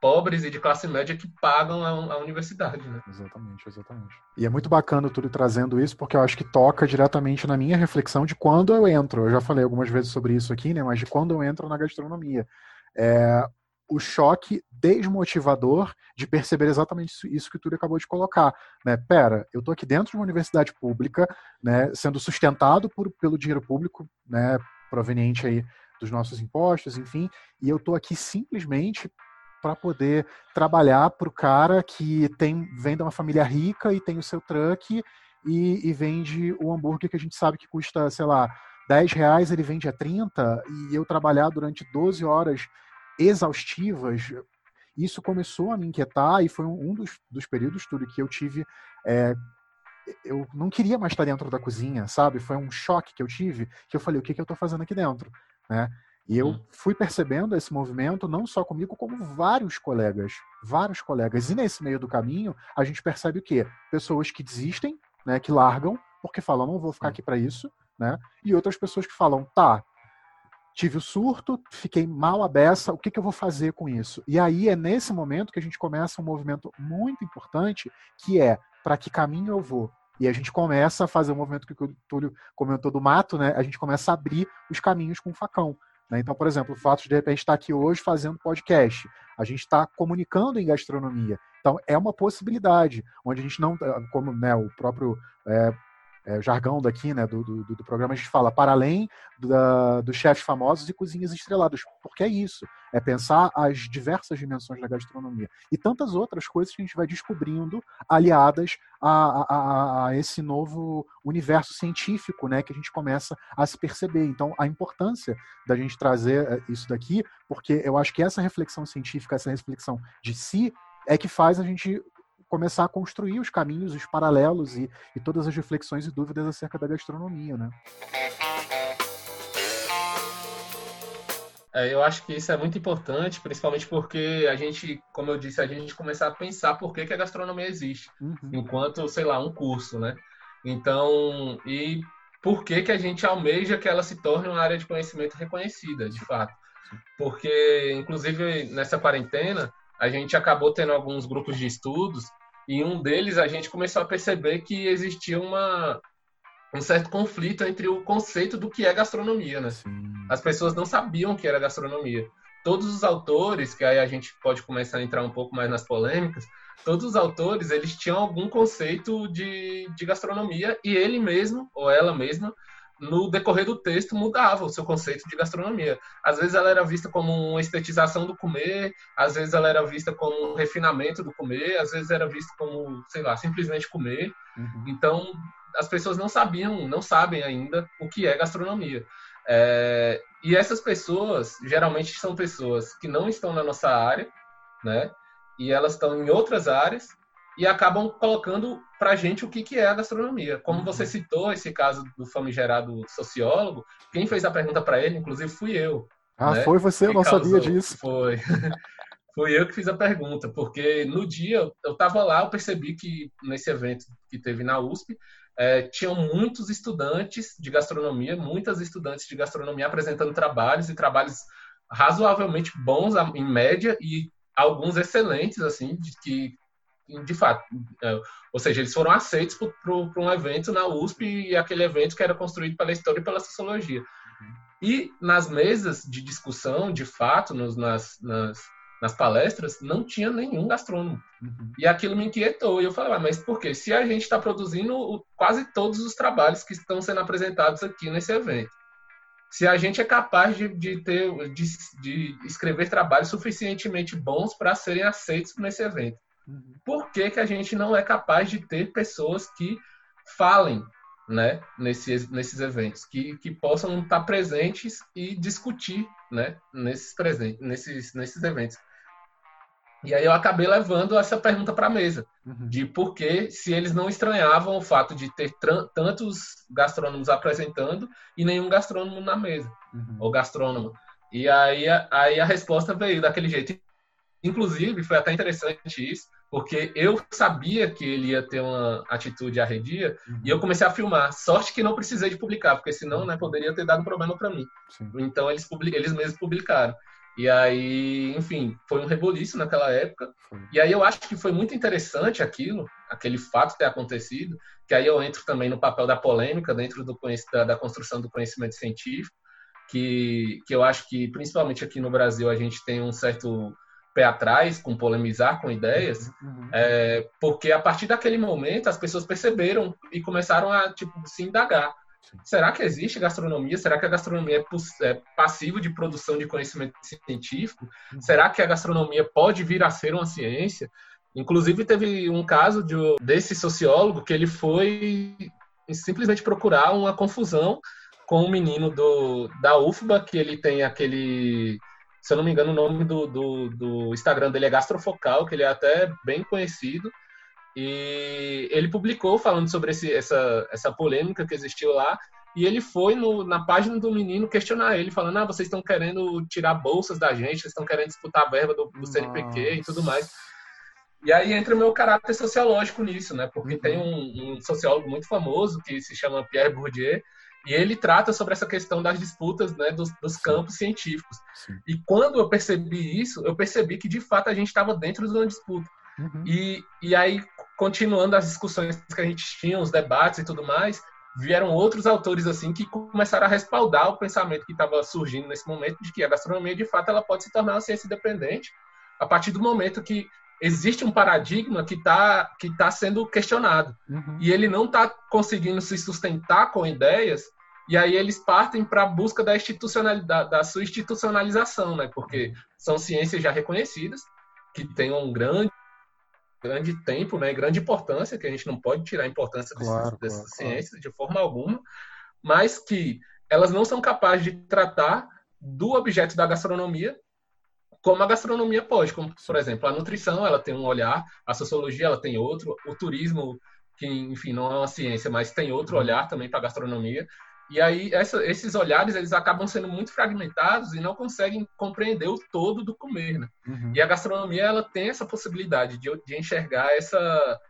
pobres e de classe média que pagam a, a, universidade, né? Exatamente, exatamente. E é muito bacana o Túlio trazendo isso, porque eu acho que toca diretamente na minha reflexão de quando eu entro. Eu já falei algumas vezes sobre isso aqui, né? Mas de quando eu entro na gastronomia. É, o choque desmotivador de perceber exatamente isso que Túlio acabou de colocar. Né? Pera, eu estou aqui dentro de uma universidade pública, né, sendo sustentado por, pelo dinheiro público, né, proveniente aí dos nossos impostos, enfim, e eu estou aqui simplesmente para poder trabalhar para o cara que tem vem de uma família rica e tem o seu truck e, e vende o hambúrguer que a gente sabe que custa, sei lá, 10 reais, ele vende a 30, e eu trabalhar durante 12 horas exaustivas, isso começou a me inquietar e foi um dos, dos períodos tudo que eu tive. É, eu não queria mais estar dentro da cozinha, sabe? Foi um choque que eu tive, que eu falei, o que, que eu estou fazendo aqui dentro? Né? E eu uhum. fui percebendo esse movimento não só comigo, como vários colegas, vários colegas. E nesse meio do caminho, a gente percebe o quê? Pessoas que desistem, né, que largam, porque falam, não vou ficar aqui para isso, né? E outras pessoas que falam, tá, tive o surto, fiquei mal a beça, o que, que eu vou fazer com isso? E aí é nesse momento que a gente começa um movimento muito importante, que é para que caminho eu vou? E a gente começa a fazer o um movimento que o Túlio comentou do mato, né? A gente começa a abrir os caminhos com o facão. Né? Então, por exemplo, o fato de de repente estar aqui hoje fazendo podcast, a gente está comunicando em gastronomia. Então, é uma possibilidade, onde a gente não, como né, o próprio é, é, jargão daqui, né, do, do, do, programa, a gente fala para além dos chefes famosos e cozinhas estreladas, porque é isso, é pensar as diversas dimensões da gastronomia e tantas outras coisas que a gente vai descobrindo aliadas a, a, a esse novo universo científico, né, que a gente começa a se perceber. Então, a importância da gente trazer é, isso daqui, porque eu acho que essa reflexão científica, essa reflexão de si, é que faz a gente começar a construir os caminhos, os paralelos e, e todas as reflexões e dúvidas acerca da gastronomia, né? É, eu acho que isso é muito importante, principalmente porque a gente, como eu disse, a gente começar a pensar por que, que a gastronomia existe, uhum. enquanto, sei lá, um curso, né? Então, e por que, que a gente almeja que ela se torne uma área de conhecimento reconhecida, de fato. Porque, inclusive, nessa quarentena, a gente acabou tendo alguns grupos de estudos e um deles a gente começou a perceber que existia uma, um certo conflito entre o conceito do que é gastronomia, né? Sim. As pessoas não sabiam o que era gastronomia. Todos os autores, que aí a gente pode começar a entrar um pouco mais nas polêmicas, todos os autores, eles tinham algum conceito de, de gastronomia e ele mesmo, ou ela mesma, no decorrer do texto mudava o seu conceito de gastronomia. Às vezes ela era vista como uma estetização do comer, às vezes ela era vista como um refinamento do comer, às vezes era vista como, sei lá, simplesmente comer. Uhum. Então, as pessoas não sabiam, não sabem ainda o que é gastronomia. É, e essas pessoas, geralmente são pessoas que não estão na nossa área, né? E elas estão em outras áreas e acabam colocando para a gente o que, que é a gastronomia. Como você uhum. citou esse caso do famigerado sociólogo, quem fez a pergunta para ele, inclusive, fui eu. Ah, né? foi você? Eu não causou, sabia disso. Foi. (laughs) Fui eu que fiz a pergunta, porque no dia eu estava lá, eu percebi que nesse evento que teve na USP, é, tinham muitos estudantes de gastronomia, muitas estudantes de gastronomia apresentando trabalhos e trabalhos razoavelmente bons em média e alguns excelentes, assim, de que de fato, é, ou seja, eles foram aceitos para um evento na USP e aquele evento que era construído pela história e pela sociologia. E nas mesas de discussão, de fato, nos, nas, nas, nas palestras, não tinha nenhum gastrônomo. Uhum. E aquilo me inquietou. E eu falei, ah, mas por quê? Se a gente está produzindo quase todos os trabalhos que estão sendo apresentados aqui nesse evento, se a gente é capaz de, de ter, de, de escrever trabalhos suficientemente bons para serem aceitos nesse evento. Por que, que a gente não é capaz de ter pessoas que falem né, nesses, nesses eventos, que, que possam estar presentes e discutir né, nesses, presentes, nesses, nesses eventos? E aí eu acabei levando essa pergunta para a mesa, uhum. de por que se eles não estranhavam o fato de ter tantos gastrônomos apresentando e nenhum gastrônomo na mesa, uhum. ou gastrônomo. E aí, aí a resposta veio daquele jeito. Inclusive, foi até interessante isso, porque eu sabia que ele ia ter uma atitude arredia uhum. e eu comecei a filmar. Sorte que não precisei de publicar, porque senão né, poderia ter dado problema para mim. Sim. Então eles, eles mesmos publicaram. E aí, enfim, foi um reboliço naquela época. E aí eu acho que foi muito interessante aquilo, aquele fato ter acontecido, que aí eu entro também no papel da polêmica dentro do, da, da construção do conhecimento científico, que, que eu acho que, principalmente aqui no Brasil, a gente tem um certo pé atrás com polemizar com ideias, uhum, uhum. é, porque a partir daquele momento as pessoas perceberam e começaram a tipo se indagar. Sim. Será que existe gastronomia? Será que a gastronomia é, é passivo de produção de conhecimento científico? Uhum. Será que a gastronomia pode vir a ser uma ciência? Inclusive teve um caso de, desse sociólogo que ele foi simplesmente procurar uma confusão com um menino do, da UFBA, que ele tem aquele se eu não me engano, o nome do, do, do Instagram dele é Gastrofocal, que ele é até bem conhecido. E ele publicou falando sobre esse, essa, essa polêmica que existiu lá. E ele foi no, na página do menino questionar ele, falando: Ah, vocês estão querendo tirar bolsas da gente, vocês estão querendo disputar a verba do, do CNPq e tudo mais. E aí entra o meu caráter sociológico nisso, né? Porque uhum. tem um, um, sociólogo muito famoso que se chama Pierre Bourdieu, e ele trata sobre essa questão das disputas né, dos, dos campos científicos. Sim. E quando eu percebi isso, eu percebi que de fato a gente estava dentro de uma disputa. Uhum. E, e aí, continuando as discussões que a gente tinha, os debates e tudo mais, vieram outros autores assim que começaram a respaldar o pensamento que estava surgindo nesse momento de que a gastronomia de fato ela pode se tornar uma ciência independente a partir do momento que existe um paradigma que está que tá sendo questionado uhum. e ele não está conseguindo se sustentar com ideias e aí eles partem para a busca da institucionalidade, da sua institucionalização, né? Porque são ciências já reconhecidas, que têm um grande, grande tempo, né? Grande importância, que a gente não pode tirar a importância claro, dessas, claro, ciências de forma alguma, mas que elas não são capazes de tratar do objeto da gastronomia como a gastronomia pode, como por exemplo a nutrição, ela tem um olhar, a sociologia ela tem outro, o turismo que enfim não é uma ciência, mas tem outro uhum. olhar também para a gastronomia. E aí essa, esses olhares eles acabam sendo muito fragmentados e não conseguem compreender o todo do comer, né? Uhum. E a gastronomia ela tem essa possibilidade de, de enxergar essa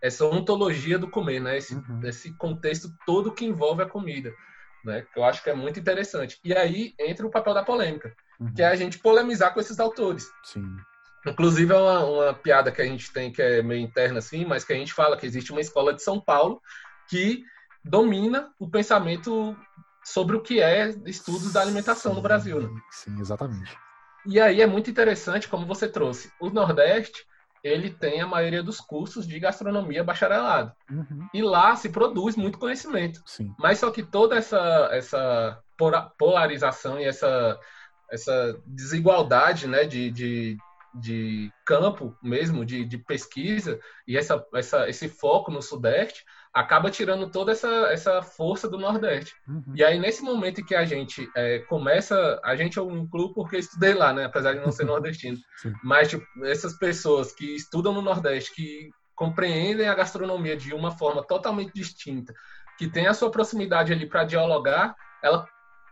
essa ontologia do comer, né? Esse, uhum. esse contexto todo que envolve a comida, né? Que eu acho que é muito interessante. E aí entra o papel da polêmica, uhum. que é a gente polemizar com esses autores. Sim. Inclusive, é uma, uma, piada que a gente tem que é meio interna, assim, mas que a gente fala que existe uma escola de São Paulo que domina o pensamento sobre o que é estudos da alimentação sim, no Brasil. Né? Sim, exatamente. E aí é muito interessante, como você trouxe, o Nordeste ele tem a maioria dos cursos de gastronomia bacharelado. Uhum. E lá se produz muito conhecimento. Sim. Mas só que toda essa, essa polarização e essa, essa desigualdade né, de, de, de campo mesmo, de, de pesquisa, e essa, essa, esse foco no Sudeste, acaba tirando toda essa, essa força do Nordeste. Uhum. E aí, nesse momento em que a gente é, começa, a gente eu incluo porque estudei lá, né? Apesar de não ser (laughs) nordestino. Mas, tipo, essas pessoas que estudam no Nordeste, que compreendem a gastronomia de uma forma totalmente distinta, que tem a sua proximidade ali para dialogar, ela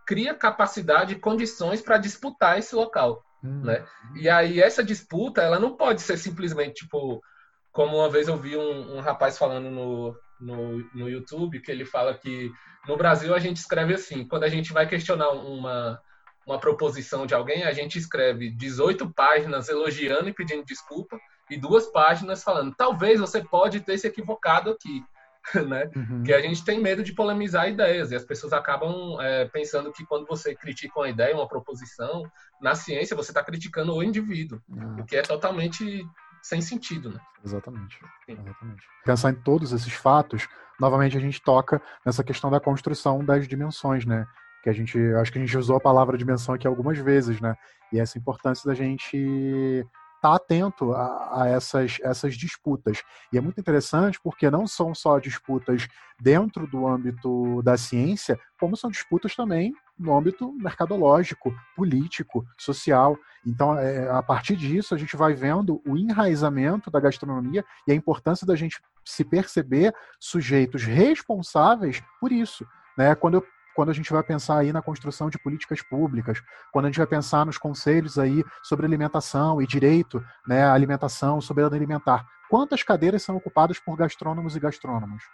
cria capacidade e condições para disputar esse local, uhum. né? E aí essa disputa, ela não pode ser simplesmente tipo como uma vez eu vi um, um rapaz falando no, no, no YouTube, que ele fala que no Brasil a gente escreve assim, quando a gente vai questionar uma, uma proposição de alguém, a gente escreve 18 páginas elogiando e pedindo desculpa, e duas páginas falando, talvez você pode ter se equivocado aqui. (laughs) Né? Uhum. Que a gente tem medo de polemizar ideias e as pessoas acabam é, pensando que quando você critica uma ideia, uma proposição, na ciência você está criticando o indivíduo, uhum. o que é totalmente sem sentido, né? Exatamente. Exatamente. Pensar em todos esses fatos, novamente a gente toca nessa questão da construção das dimensões, né? Que a gente, acho que a gente usou a palavra dimensão aqui algumas vezes, né? E essa importância da gente estar tá atento a, a, essas, essas disputas. E é muito interessante porque não são só disputas dentro do âmbito da ciência, como são disputas também no âmbito mercadológico, político, social. Então, é, a partir disso, a gente vai vendo o enraizamento da gastronomia e a importância da gente se perceber sujeitos responsáveis por isso. Né? Quando eu quando a gente vai pensar aí na construção de políticas públicas, quando a gente vai pensar nos conselhos aí sobre alimentação e direito né, alimentação, soberania alimentar, quantas cadeiras são ocupadas por gastrônomos e gastrônomos?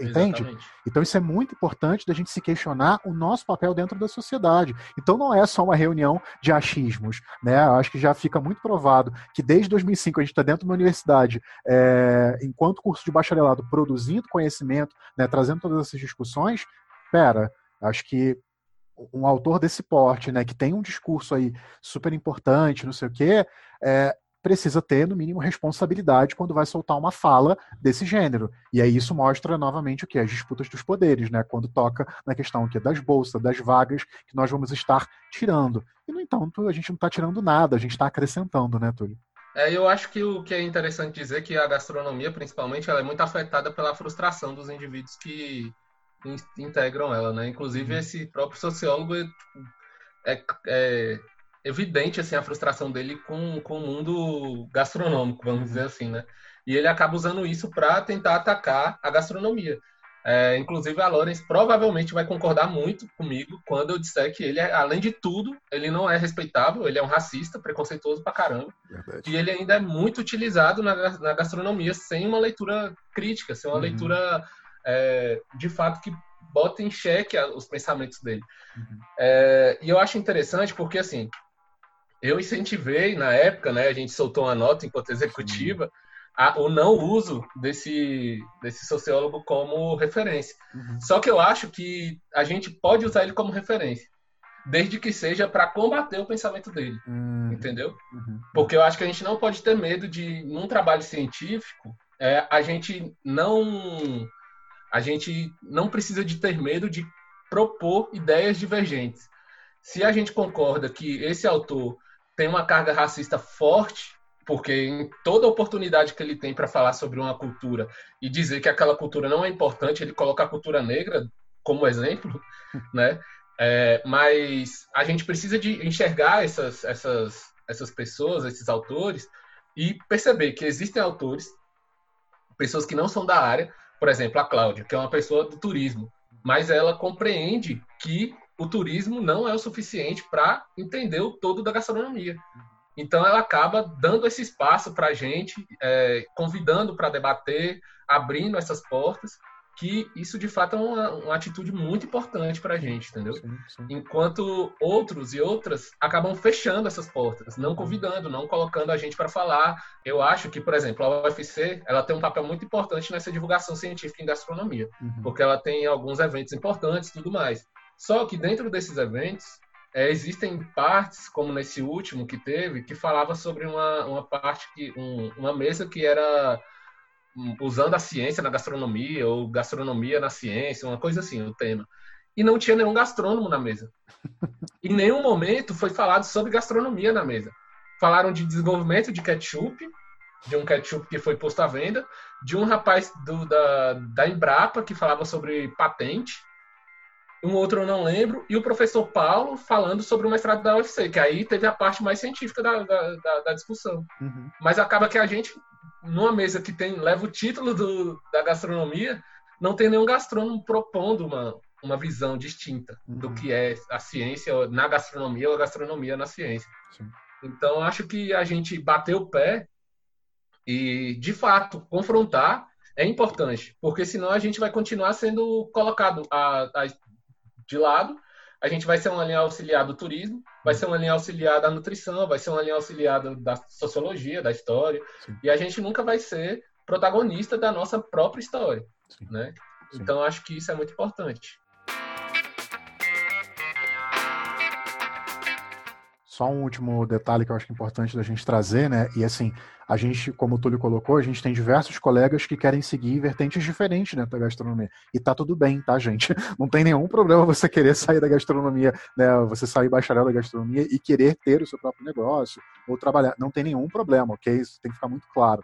Entende? Exatamente. Então isso é muito importante da gente se questionar o nosso papel dentro da sociedade. Então não é só uma reunião de achismos, né? Eu acho que já fica muito provado que desde 2005 a gente está dentro de uma universidade, é, enquanto curso de bacharelado, produzindo conhecimento, né, trazendo todas essas discussões. Pera, acho que um autor desse porte, né, que tem um discurso aí super importante, não sei o quê, é, precisa ter, no mínimo, responsabilidade quando vai soltar uma fala desse gênero. E aí isso mostra novamente o que? As disputas dos poderes, né? Quando toca na questão que das bolsas, das vagas que nós vamos estar tirando. E, no entanto, a gente não está tirando nada, a gente está acrescentando, né, Túlio? É, eu acho que o que é interessante dizer é que a gastronomia, principalmente, ela é muito afetada pela frustração dos indivíduos que integram ela, né? Inclusive, uhum. esse próprio sociólogo é, é evidente assim a frustração dele com, com o mundo gastronômico, vamos dizer assim, né? E ele acaba usando isso para tentar atacar a gastronomia. É, inclusive a Lawrence provavelmente vai concordar muito comigo quando eu disser que ele, é, além de tudo, ele não é respeitável, ele é um racista, preconceituoso pra caramba. Verdade. E ele ainda é muito utilizado na, na gastronomia sem uma leitura crítica, sem uma uhum. leitura é, de fato que bota em xeque os pensamentos dele. Uhum. É, e eu acho interessante porque, assim, eu incentivei na época, né? A gente soltou uma nota enquanto executiva, a, o não uso desse, desse sociólogo como referência. Uhum. Só que eu acho que a gente pode usar ele como referência, desde que seja para combater o pensamento dele, uhum. entendeu? Uhum. Porque eu acho que a gente não pode ter medo de, num trabalho científico, é, a gente não a gente não precisa de ter medo de propor ideias divergentes. Se a gente concorda que esse autor tem uma carga racista forte, porque em toda oportunidade que ele tem para falar sobre uma cultura e dizer que aquela cultura não é importante, ele coloca a cultura negra como exemplo, (laughs) né? É, mas a gente precisa de enxergar essas, essas, essas pessoas, esses autores, e perceber que existem autores, pessoas que não são da área, por exemplo, a Cláudia, que é uma pessoa do turismo, mas ela compreende que o turismo não é o suficiente para entender o todo da gastronomia. Então, ela acaba dando esse espaço para a gente, é, convidando para debater, abrindo essas portas, que isso de fato é uma, uma atitude muito importante para a gente, entendeu? Sim, sim. Enquanto outros e outras acabam fechando essas portas, não convidando, não colocando a gente para falar. Eu acho que, por exemplo, a UFC ela tem um papel muito importante nessa divulgação científica em gastronomia, uhum. porque ela tem alguns eventos importantes, e tudo mais. Só que dentro desses eventos é, existem partes, como nesse último que teve, que falava sobre uma, uma parte que um, uma mesa que era usando a ciência na gastronomia ou gastronomia na ciência, uma coisa assim, o tema. E não tinha nenhum gastrônomo na mesa. Em nenhum momento foi falado sobre gastronomia na mesa. Falaram de desenvolvimento de ketchup, de um ketchup que foi posto à venda, de um rapaz do, da, da Embrapa que falava sobre patente, um outro eu não lembro, e o professor Paulo falando sobre o mestrado da UFC, que aí teve a parte mais científica da, da, da, da discussão. Uhum. Mas acaba que a gente numa mesa que tem leva o título do, da gastronomia, não tem nenhum gastrônomo propondo uma, uma visão distinta uhum. do que é a ciência na gastronomia ou a gastronomia na ciência. Sim. Então, acho que a gente bater o pé e, de fato, confrontar é importante, porque senão a gente vai continuar sendo colocado a, a, de lado a gente vai ser uma linha auxiliar do turismo, vai ser uma linha auxiliar da nutrição, vai ser uma linha auxiliar da sociologia, da história, Sim. e a gente nunca vai ser protagonista da nossa própria história, Sim. né? Sim. Então acho que isso é muito importante. Só um último detalhe que eu acho é importante da gente trazer, né? E assim, a gente, como o Túlio colocou, a gente tem diversos colegas que querem seguir vertentes diferentes dentro da gastronomia. E tá tudo bem, tá, gente? (laughs) Não tem nenhum problema você querer sair da gastronomia, né? Você sair bacharel da gastronomia e querer ter o seu próprio negócio ou trabalhar. Não tem nenhum problema, ok? Isso tem que ficar muito claro.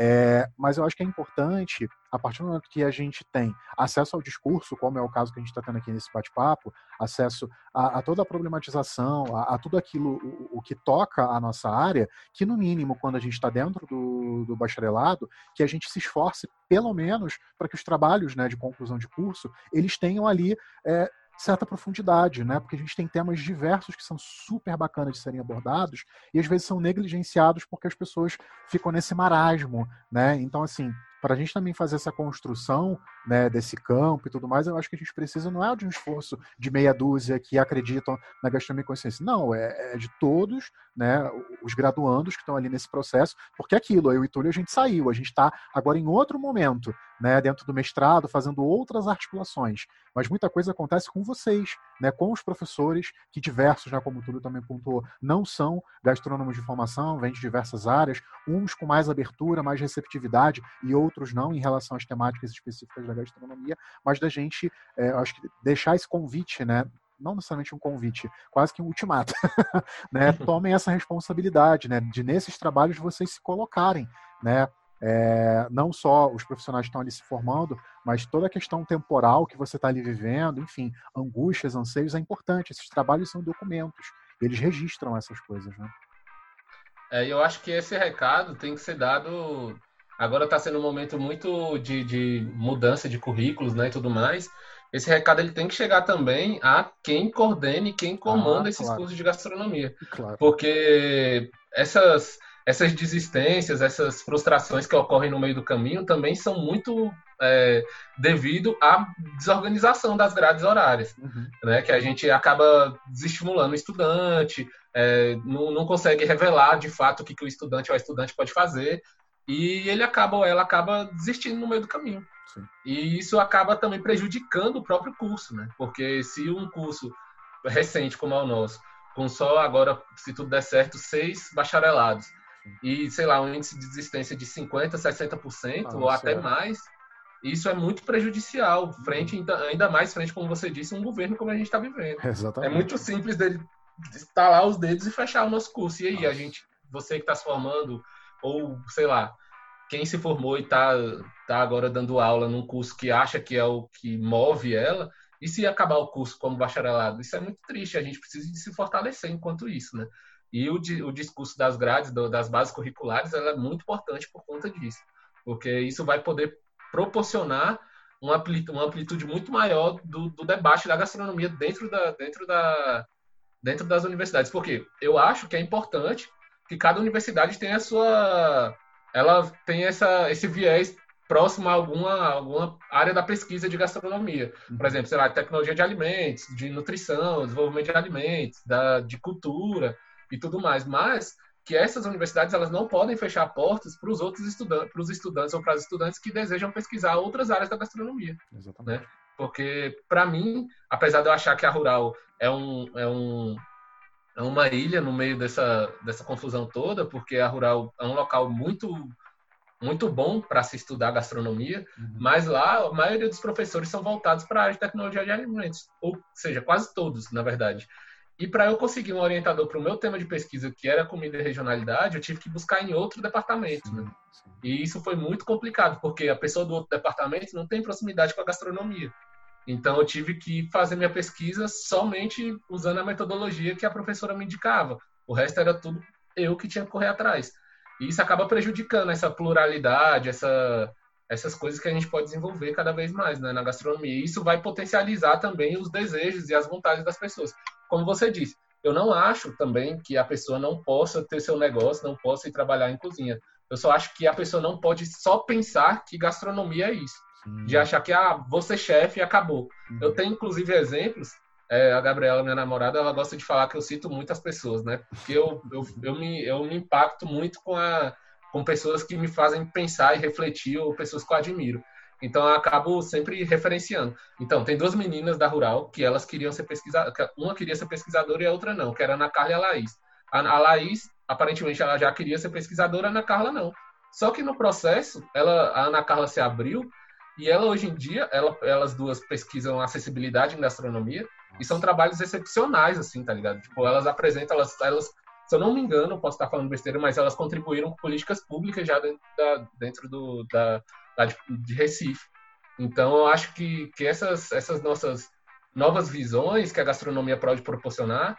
É, mas eu acho que é importante, a partir do momento que a gente tem acesso ao discurso, como é o caso que a gente está tendo aqui nesse bate-papo, acesso a, a, toda a problematização, a, a tudo aquilo o, o, que toca a nossa área, que no mínimo, quando a gente está dentro do, do, bacharelado, que a gente se esforce, pelo menos, para que os trabalhos né, de conclusão de curso, eles tenham ali é, certa profundidade, né? Porque a gente tem temas diversos que são super bacanas de serem abordados e às vezes são negligenciados porque as pessoas ficam nesse marasmo, né? Então, assim, para a gente também fazer essa construção né, desse campo e tudo mais, eu acho que a gente precisa não é de um esforço de meia dúzia que acreditam na gastronomia e consciência. Não, é, é, de todos, né, os graduandos que estão ali nesse processo, porque é aquilo, eu e Túlio, a gente saiu, a gente está agora em outro momento, né, dentro do mestrado, fazendo outras articulações. Mas muita coisa acontece com vocês, né, com os professores, que diversos, né, como o Túlio também pontuou, não são gastrônomos de formação, vêm de diversas áreas, uns com mais abertura, mais receptividade e outros não em relação às temáticas específicas da gastronomia, mas da gente, é, acho que deixar esse convite, né, não necessariamente um convite, quase que um ultimato, (laughs) né? Tomem essa responsabilidade, né? De nesses trabalhos vocês se colocarem, né? É, não só os profissionais que estão ali se formando, mas toda a questão temporal que você está ali vivendo, enfim, angústias, anseios, é importante. Esses trabalhos são documentos, eles registram essas coisas, né? É, eu acho que esse recado tem que ser dado. Agora está sendo um momento muito de, de mudança de currículos, né, e tudo mais. Esse recado ele tem que chegar também a quem coordene, quem comanda ah, esses claro. cursos de gastronomia, claro. porque essas essas desistências, essas frustrações que ocorrem no meio do caminho também são muito é, devido à desorganização das grades horárias, uhum. né? Que a gente acaba desestimulando o estudante, é, não, não, consegue revelar de fato o que, que o estudante ou a estudante pode fazer e ele acaba ou ela acaba desistindo no meio do caminho. Sim. E isso acaba também prejudicando o próprio curso, né? Porque se um curso recente como é o nosso, com só agora, se tudo der certo, seis bacharelados, e, sei lá, um índice de desistência de 50%, 60% ah, ou até é. mais, isso é muito prejudicial, frente ainda mais frente, como você disse, um governo como a gente está vivendo. Exatamente. É muito simples dele estalar os dedos e fechar o nosso curso. E aí, Nossa. a gente, você que está se formando, ou sei lá, quem se formou e está tá agora dando aula num curso que acha que é o que move ela, e se acabar o curso como bacharelado? Isso é muito triste, a gente precisa se fortalecer enquanto isso, né? E o, o discurso das grades, do, das bases curriculares, ela é muito importante por conta disso, porque isso vai poder proporcionar uma amplitude, uma amplitude muito maior do, do, debate da gastronomia dentro, da, dentro, da, dentro das universidades. Porque eu acho que é importante que cada universidade tem a sua. Ela tem essa, esse viés próximo a alguma, alguma área da pesquisa de gastronomia. Por exemplo, sei lá, tecnologia de alimentos, de nutrição, desenvolvimento de alimentos, da, de cultura e tudo mais. Mas que essas universidades elas não podem fechar portas para os outros estudantes, para os estudantes ou para as estudantes que desejam pesquisar outras áreas da gastronomia. Exatamente. Né? Porque, para mim, apesar de eu achar que a Rural é, um, é, um, é uma ilha no meio dessa, dessa confusão toda, porque a Rural é um local muito muito bom para se estudar gastronomia, uhum. mas lá a maioria dos professores são voltados para a área de tecnologia de alimentos, ou seja, quase todos, na verdade. E para eu conseguir um orientador para o meu tema de pesquisa, que era comida e regionalidade, eu tive que buscar em outro departamento. Né? E isso foi muito complicado, porque a pessoa do outro departamento não tem proximidade com a gastronomia. Então eu tive que fazer minha pesquisa somente usando a metodologia que a professora me indicava. O resto era tudo eu que tinha que correr atrás. E isso acaba prejudicando essa pluralidade, essa, essas coisas que a gente pode desenvolver cada vez mais né, na gastronomia. E isso vai potencializar também os desejos e as vontades das pessoas como você disse, eu não acho também que a pessoa não possa ter seu negócio, não possa ir trabalhar em cozinha. Eu só acho que a pessoa não pode só pensar que gastronomia é isso. Sim. De achar que, ah, ser chefe e acabou. Uhum. Eu tenho, inclusive, exemplos. É, a Gabriela, minha namorada, ela gosta de falar que eu cito muitas pessoas, né? Porque eu, eu, eu, me, eu me impacto muito com, a, com pessoas que me fazem pensar e refletir, ou pessoas que eu admiro. Então eu acabo sempre referenciando. Então, tem duas meninas da Rural que elas queriam ser pesquisadoras. Uma queria ser pesquisadora e a outra não, que era a Ana Carla e a Laís. A, a Laís, aparentemente, ela já queria ser pesquisadora, a Ana Carla não. Só que no processo, ela, a Ana Carla se abriu e ela, hoje em dia, ela, elas duas pesquisam acessibilidade em gastronomia e são trabalhos excepcionais, assim, tá ligado? Tipo, elas apresentam, elas, elas se eu não me engano, posso estar falando besteira, mas elas contribuíram com políticas públicas já dentro, da, dentro do, da, de, de Recife. Então, eu acho que, que essas, essas nossas novas visões que a gastronomia pode proporcionar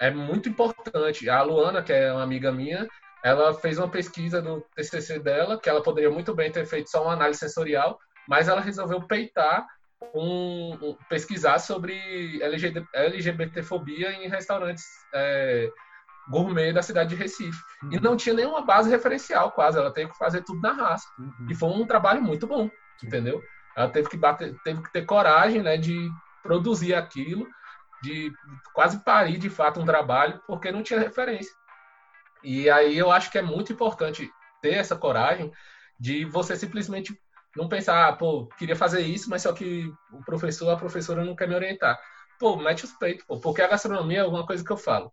é muito importante. A Luana, que é uma amiga minha, ela fez uma pesquisa do TCC dela, que ela poderia muito bem ter feito só uma análise sensorial, mas ela resolveu peitar um, um pesquisar sobre LGBT, LGBTfobia em restaurantes é, gourmet da cidade de Recife. Uhum. E não tinha nenhuma base referencial, quase. Ela teve que fazer tudo na raça. Uhum. E foi um trabalho muito bom, entendeu? Ela teve que, bater, teve que ter coragem né, de produzir aquilo, de quase parir de fato um trabalho, porque não tinha referência. E aí eu acho que é muito importante ter essa coragem de você simplesmente não pensar, ah, pô, queria fazer isso, mas só que o professor, a professora não quer me orientar. Pô, mete os peitos, pô, porque a gastronomia é uma coisa que eu falo.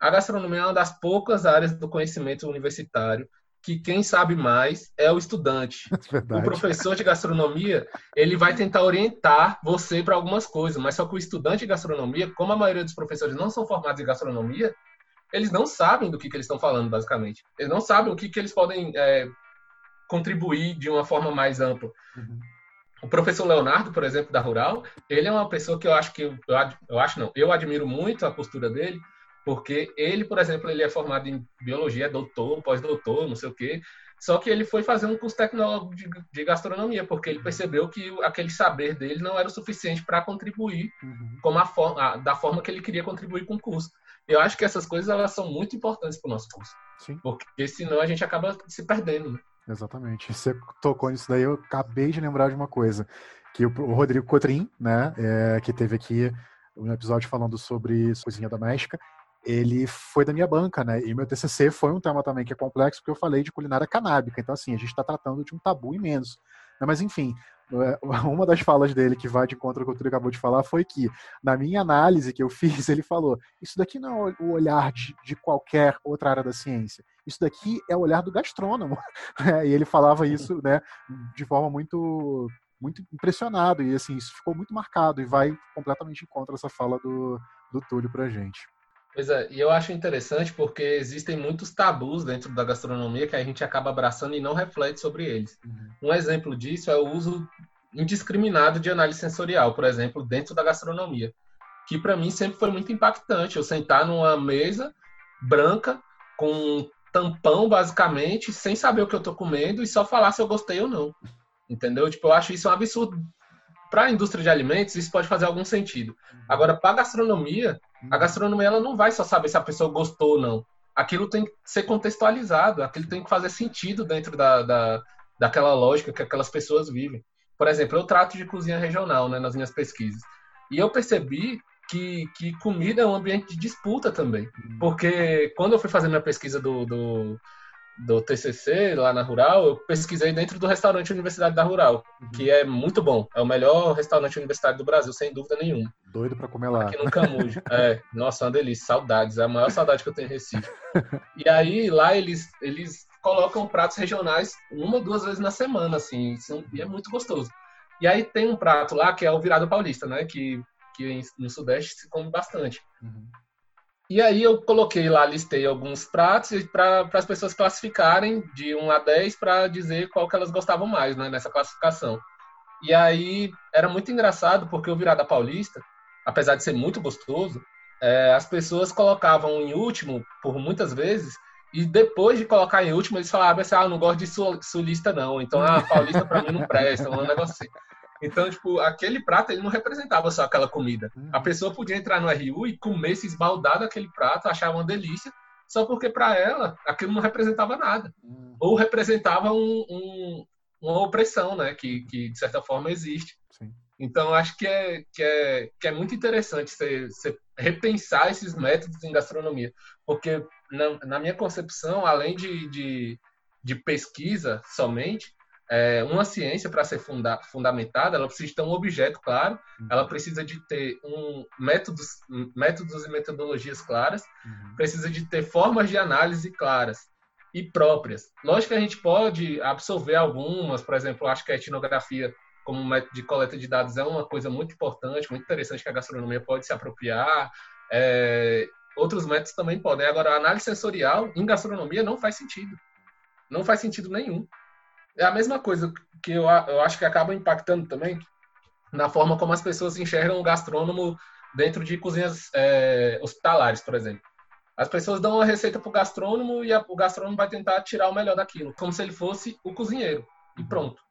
A gastronomia é uma das poucas áreas do conhecimento universitário que quem sabe mais é o estudante. (laughs) É o professor de gastronomia, ele vai tentar orientar você para algumas coisas, mas só que o estudante de gastronomia, como a maioria dos professores não são formados em gastronomia, eles não sabem do que, que eles estão falando, basicamente. Eles não sabem o que, que eles podem é, contribuir de uma forma mais ampla. Uhum. O professor Leonardo, por exemplo, da Rural, ele é uma pessoa que eu acho que eu, eu acho não, eu admiro muito a postura dele, porque ele, por exemplo, ele é formado em biologia, é doutor, pós-doutor, não sei o quê. Só que ele foi fazer um curso tecnológico de, de gastronomia, porque ele percebeu que aquele saber dele não era o suficiente para contribuir uhum. como a forma, da forma que ele queria contribuir com o curso. Eu acho que essas coisas elas são muito importantes para o nosso curso. Sim. Porque senão a gente acaba se perdendo. Né? Exatamente. Você tocou nisso daí, eu acabei de lembrar de uma coisa. Que o Rodrigo Cotrim, né, é, que teve aqui um episódio falando sobre cozinha doméstica, ele foi da minha banca, né? E meu TCC foi um tema também que é complexo, porque eu falei de culinária canábica. Então, assim, a gente está tratando de um tabu imenso. Né? Mas, enfim, (laughs) uma das falas dele que vai de contra o que o Túlio acabou de falar foi que, na minha análise que eu (laughs) fiz, ele falou: Isso daqui não é o olhar de, de qualquer outra área da ciência. Isso daqui é o olhar do gastrônomo. (laughs) e ele falava isso né, de forma muito muito impressionado. E, assim, isso ficou muito marcado e vai completamente contra essa fala do, do Túlio pra gente. Pois é, e eu acho interessante porque existem muitos tabus dentro da gastronomia que a gente acaba abraçando e não reflete sobre eles. Uhum. Um exemplo disso é o uso indiscriminado de análise sensorial, por exemplo, dentro da gastronomia, que para mim sempre foi muito impactante. Eu sentar numa mesa branca com um tampão basicamente, sem saber o que eu tô comendo e só falar se eu gostei ou não. Entendeu? Tipo, eu acho isso um absurdo para a indústria de alimentos, isso pode fazer algum sentido. Uhum. Agora, para a gastronomia, a uhum. gastronomia ela não vai só saber se a pessoa gostou ou não. aquilo tem que ser contextualizado, aquilo tem que fazer sentido dentro da, da, daquela lógica que aquelas pessoas vivem. Por exemplo, eu trato de cozinha regional né, nas minhas pesquisas. E eu percebi que, que comida é um ambiente de disputa também. Uhum. Porque quando eu fui fazer minha pesquisa do, do, do TCC lá na Rural, eu pesquisei dentro do restaurante Universidade da Rural, uhum. que é muito bom. É o melhor restaurante universitário do Brasil, sem dúvida nenhuma. Doido para comer lá. Aqui no Camujo. (laughs) é, nossa, uma delícia, saudades. É a maior saudade que eu tenho em Recife. E aí, lá eles, eles colocam pratos regionais uma ou duas vezes na semana, assim, e é muito gostoso. E aí tem um prato lá que é o virado paulista, né, que, que no Sudeste se come bastante. Uhum. E aí eu coloquei lá, listei alguns pratos para as pessoas classificarem de 1 a 10 para dizer qual que elas gostavam mais, né, nessa classificação. E aí era muito engraçado porque o virada paulista, apesar de ser muito gostoso, é, as pessoas colocavam em último por muitas vezes e depois de colocar em último eles falavam assim, ah, não gosto de sulista não, então a ah, paulista para mim não presta, um negócio assim. Então, tipo, aquele prato ele não representava só aquela comida. Uhum. A pessoa podia entrar no RU e comer, se esbaldar daquele prato, achar uma delícia, só porque para ela aquilo não representava nada. Uhum. Ou representava um, um, uma opressão, né? Que, que de certa forma existe. Sim. Então, acho que é, que é, que é muito interessante você, você repensar esses métodos em gastronomia. Porque, na, na minha concepção, além de, de, de pesquisa somente, é, uma ciência para ser funda fundamentada, ela precisa ter um objeto claro, uhum. ela precisa de ter um métodos, métodos e metodologias claras, uhum. precisa de ter formas de análise claras e próprias. Lógico que a gente pode absorver algumas, por exemplo, acho que a etnografia como método de coleta de dados é uma coisa muito importante, muito interessante que a gastronomia pode se apropriar. É, outros métodos também podem. Agora, a análise sensorial em gastronomia não faz sentido. Não faz sentido nenhum é a mesma coisa que eu, eu acho que acaba impactando também na forma como as pessoas enxergam o gastrônomo dentro de cozinhas é, hospitalares, por exemplo. As pessoas dão uma receita para o gastrônomo e a, o gastrônomo vai tentar tirar o melhor daquilo, como se ele fosse o cozinheiro. E pronto.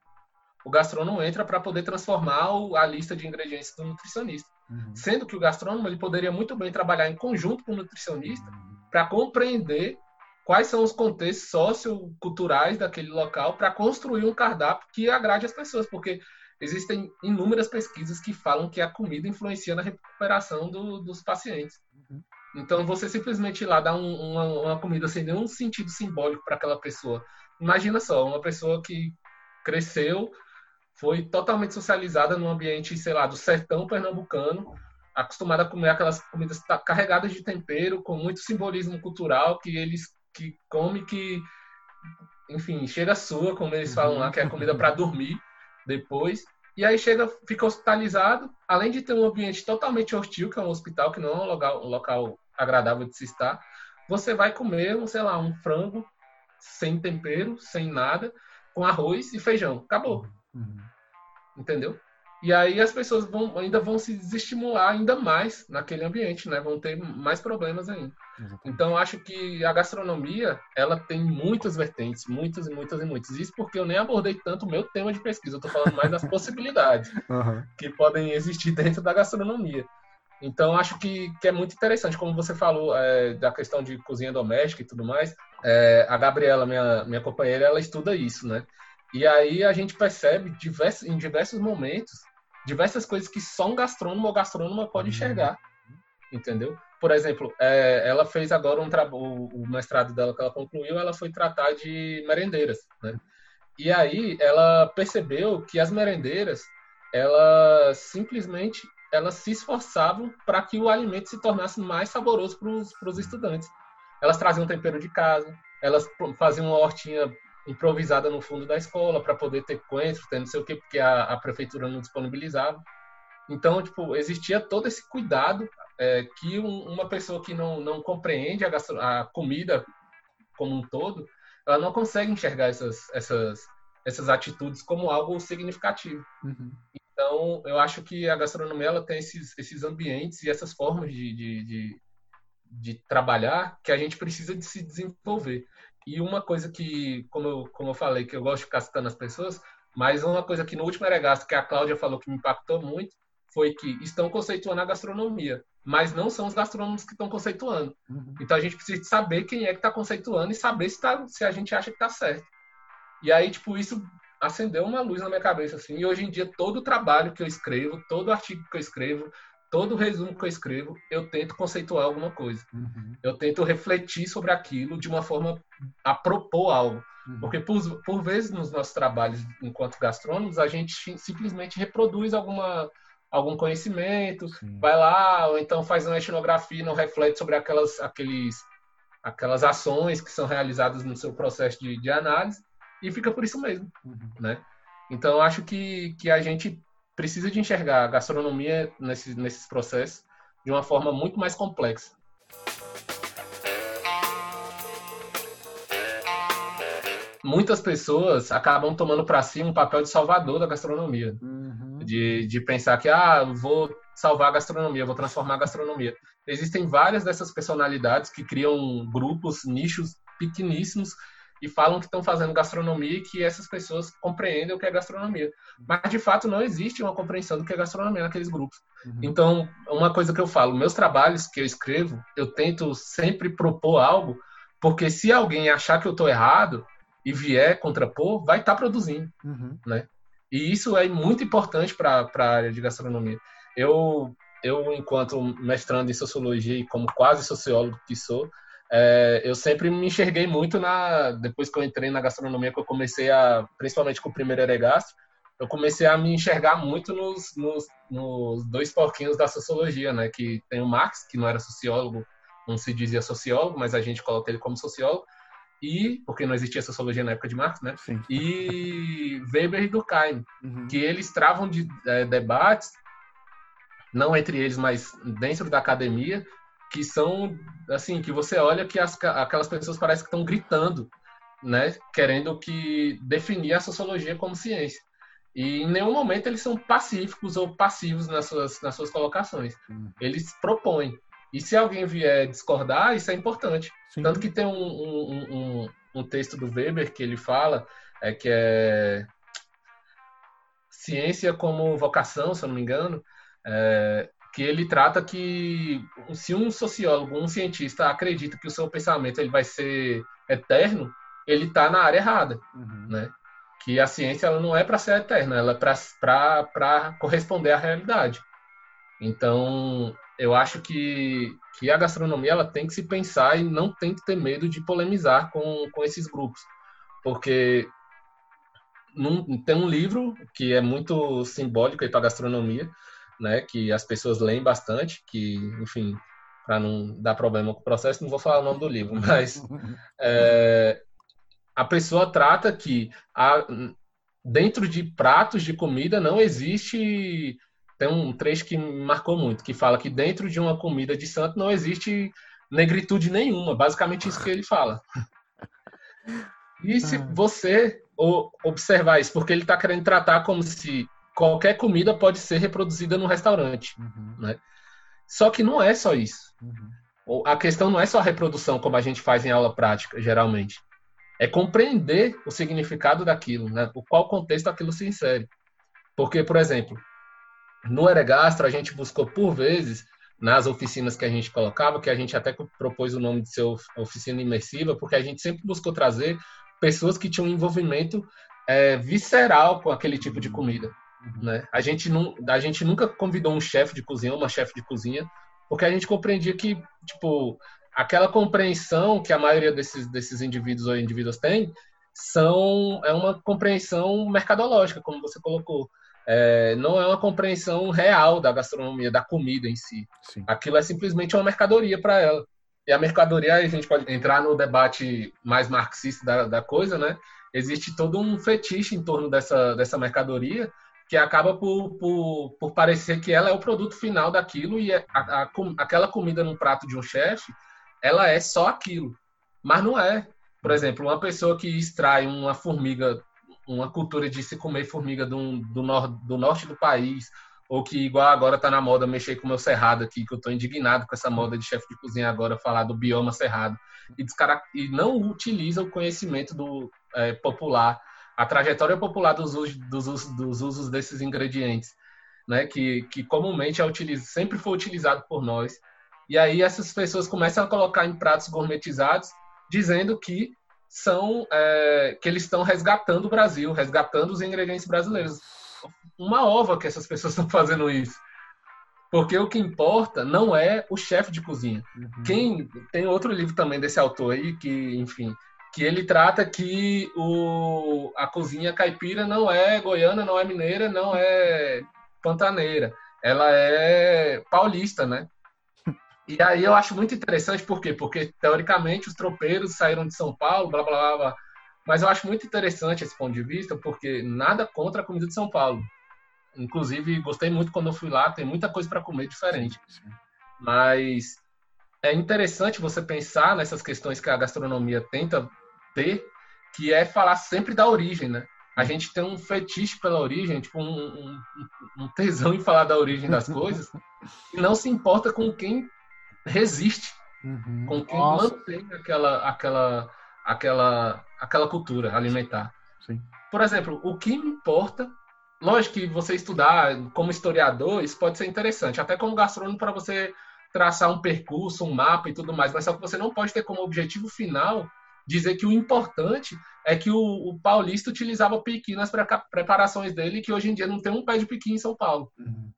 O gastrônomo entra para poder transformar o, a lista de ingredientes do nutricionista. Uhum. Sendo que o gastrônomo ele poderia muito bem trabalhar em conjunto com o nutricionista uhum. para compreender quais são os contextos socioculturais daquele local para construir um cardápio que agrade as pessoas, porque existem inúmeras pesquisas que falam que a comida influencia na recuperação do, dos pacientes. Uhum. Então, você simplesmente ir lá dar um, uma, uma, comida sem nenhum sentido simbólico para aquela pessoa. Imagina só, uma pessoa que cresceu, foi totalmente socializada num ambiente, sei lá, do sertão pernambucano, acostumada a comer aquelas comidas carregadas de tempero, com muito simbolismo cultural, que eles que come que, enfim, chega sua, como eles falam lá, que é comida para dormir depois. E aí chega, fica hospitalizado, além de ter um ambiente totalmente hostil, que é um hospital, que não é um local, um local agradável de se estar, você vai comer, um, sei lá, um frango sem tempero, sem nada, com arroz e feijão. Acabou. Uhum. Entendeu? E aí as pessoas vão, ainda vão se desestimular ainda mais naquele ambiente, né? Vão ter mais problemas ainda. Exatamente. Então acho que a gastronomia ela tem muitas vertentes, muitas e muitas e muitas. Isso porque eu nem abordei tanto o meu tema de pesquisa. Eu estou falando mais das (laughs) possibilidades uhum. que podem existir dentro da gastronomia. Então acho que, que é muito interessante, como você falou é, da questão de cozinha doméstica e tudo mais. É, a Gabriela, minha minha companheira, ela estuda isso, né? E aí a gente percebe diversos, em diversos momentos diversas coisas que só um gastrônomo ou gastrônoma pode uhum. enxergar, entendeu? Por exemplo, é, ela fez agora um o, o mestrado dela que ela concluiu, ela foi tratar de merendeiras, né? E aí ela percebeu que as merendeiras, elas simplesmente elas se esforçavam para que o alimento se tornasse mais saboroso para os estudantes. Elas traziam tempero de casa, elas faziam uma hortinha improvisada no fundo da escola para poder ter coentro, ter não sei o quê, porque a, a, prefeitura não disponibilizava. Então, tipo, existia todo esse cuidado é, que um, uma pessoa que não, não compreende a, a, comida como um todo, ela não consegue enxergar essas, essas, essas atitudes como algo significativo. Uhum. Então, eu acho que a gastronomia ela tem esses, esses ambientes e essas formas de, de, de, de trabalhar que a gente precisa de se desenvolver. E uma coisa que, como eu, como eu falei, que eu gosto de ficar citando as pessoas, mas uma coisa que no último Eregasto, que a Cláudia falou que me impactou muito, foi que estão conceituando a gastronomia, mas não são os gastrônomos que estão conceituando. Uhum. Então a gente precisa saber quem é que está conceituando e saber se, tá, se a gente acha que está certo. E aí, tipo, isso acendeu uma luz na minha cabeça, assim. E hoje em dia, todo o trabalho que eu escrevo, todo artigo que eu escrevo, todo resumo que eu escrevo, eu tento conceituar alguma coisa. Uhum. Eu tento refletir sobre aquilo de uma forma a propor algo. Uhum. Porque, por, por vezes, nos nossos trabalhos enquanto gastrônomos, a gente simplesmente reproduz alguma algum conhecimento, Sim. vai lá, ou então faz uma etnografia e não reflete sobre aquelas, aqueles, aquelas ações que são realizadas no seu processo de, de análise, e fica por isso mesmo, uhum. né? Então, acho que, que a gente precisa de enxergar a gastronomia nesses, nesses processos de uma forma muito mais complexa. Muitas pessoas acabam tomando para si um papel de salvador da gastronomia. Uhum. De, de pensar que, ah, vou salvar a gastronomia, vou transformar a gastronomia. Existem várias dessas personalidades que criam grupos, nichos pequeníssimos e falam que estão fazendo gastronomia e que essas pessoas compreendem o que é gastronomia. Mas, de fato, não existe uma compreensão do que é gastronomia naqueles grupos. Uhum. Então, uma coisa que eu falo, meus trabalhos que eu escrevo, eu tento sempre propor algo, porque se alguém achar que eu estou errado e vier contrapor, vai estar tá produzindo, uhum. né? E isso é muito importante para a área de gastronomia. Eu, eu, enquanto mestrando em sociologia e como quase sociólogo que sou, é, eu sempre me enxerguei muito na depois que eu entrei na gastronomia que eu comecei a principalmente com o primeiro Eregastro eu comecei a me enxergar muito nos, nos, nos, dois porquinhos da sociologia né que tem o Marx que não era sociólogo não se dizia sociólogo mas a gente coloca ele como sociólogo e porque não existia sociologia na época de Marx né Sim. e Weber e Durkheim uhum. que eles travam de é, debates não entre eles mas dentro da academia que são assim que você olha que as, aquelas pessoas parecem que estão gritando, né, querendo que definir a sociologia como ciência. E em nenhum momento eles são pacíficos ou passivos nas suas, nas suas colocações. Hum. Eles propõem. E se alguém vier discordar, isso é importante. Sim. Tanto que tem um, um, um, um, texto do Weber que ele fala é que é ciência como vocação, se eu não me engano, é, que ele trata que se um sociólogo, um cientista acredita que o seu pensamento ele vai ser eterno, ele está na área errada, uhum. né? Que a ciência ela não é para ser eterna, ela é para corresponder à realidade. Então, eu acho que, que a gastronomia ela tem que se pensar e não tem que ter medo de polemizar com, com esses grupos. Porque num, tem um livro que é muito simbólico para a gastronomia, né, que as pessoas leem bastante, que, enfim, para não dar problema com o processo, não vou falar o nome do livro, (laughs) mas é, a pessoa trata que a, dentro de pratos de comida não existe. Tem um trecho que me marcou muito, que fala que dentro de uma comida de santo não existe negritude nenhuma. Basicamente isso que ele fala. E se ah. você observar isso, porque ele está querendo tratar como se qualquer comida pode ser reproduzida no restaurante, uhum. né? Só que não é só isso. Uhum. A questão não é só a reprodução, como a gente faz em aula prática, geralmente. É compreender o significado daquilo, né? O qual contexto aquilo se insere. Porque, por exemplo, no Eregastro, a gente buscou por vezes, nas oficinas que a gente colocava, que a gente até propôs o nome de ser oficina imersiva, porque a gente sempre buscou trazer pessoas que tinham um envolvimento é, visceral com aquele tipo de comida. Né? A, gente não, a gente nunca convidou um chefe de cozinha, uma chefe de cozinha, porque a gente compreendia que, tipo, aquela compreensão que a maioria desses, desses indivíduos ou indivíduos tem são, é uma compreensão mercadológica, como você colocou. É, não é uma compreensão real da gastronomia, da comida em si. Sim. Aquilo é simplesmente uma mercadoria para ela. E a mercadoria, a gente pode entrar no debate mais marxista da, da coisa, né? Existe todo um fetiche em torno dessa, dessa mercadoria, que acaba por, por, por, parecer que ela é o produto final daquilo e é a, a, aquela comida num prato de um chefe, ela é só aquilo. Mas não é. Por exemplo, uma pessoa que extrai uma formiga, uma cultura de se comer formiga do, do, nor, do norte do país, ou que igual agora está na moda mexer com o meu cerrado aqui, que eu estou indignado com essa moda de chefe de cozinha agora falar do bioma cerrado, e, e não utiliza o conhecimento do é, popular a trajetória popular dos usos, dos, dos usos desses ingredientes. né, que, que comumente é utilizado, sempre foi utilizado por nós. E aí essas pessoas começam a colocar em pratos gourmetizados, dizendo que são é, que eles estão resgatando o Brasil, resgatando os ingredientes brasileiros. Uma ova que essas pessoas estão fazendo isso. Porque o que importa não é o chefe de cozinha. Uhum. Quem tem outro livro também desse autor aí que, enfim, que ele trata que o, a cozinha caipira não é goiana, não é mineira, não é pantaneira. Ela é paulista, né? E aí eu acho muito interessante, por quê? Porque, teoricamente, os tropeiros saíram de São Paulo, blá, blá, blá, blá. Mas eu acho muito interessante esse ponto de vista, porque nada contra a comida de São Paulo. Inclusive, gostei muito quando eu fui lá, tem muita coisa para comer diferente. Mas é interessante você pensar nessas questões que a gastronomia tenta ter, que é falar sempre da origem, né? A gente tem um fetiche pela origem, tipo um, um, um tesão em falar da origem das coisas, (laughs) e não se importa com quem resiste, uhum. com quem Nossa. mantém aquela, aquela, aquela, aquela cultura alimentar. Sim. Por exemplo, o que me importa lógico que você estudar como historiador, isso pode ser interessante, até como gastrônomo para você traçar um percurso, um mapa e tudo mais, mas só que você não pode ter como objetivo final dizer que o importante é que o, o paulista utilizava piqui nas pre preparações dele, que hoje em dia não tem um pé de piqui em São Paulo. Uhum.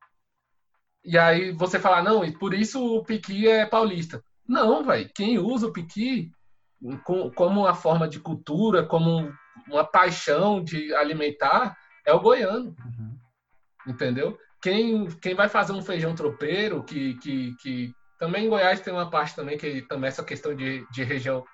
E aí você fala, não, e por isso o piqui é paulista. Não, velho, quem usa o piqui como uma forma de cultura, como uma paixão de alimentar, é o goiano. Uhum. Entendeu? Quem, quem vai fazer um feijão tropeiro, que, que, que também em Goiás tem uma parte também que também essa questão de, de região,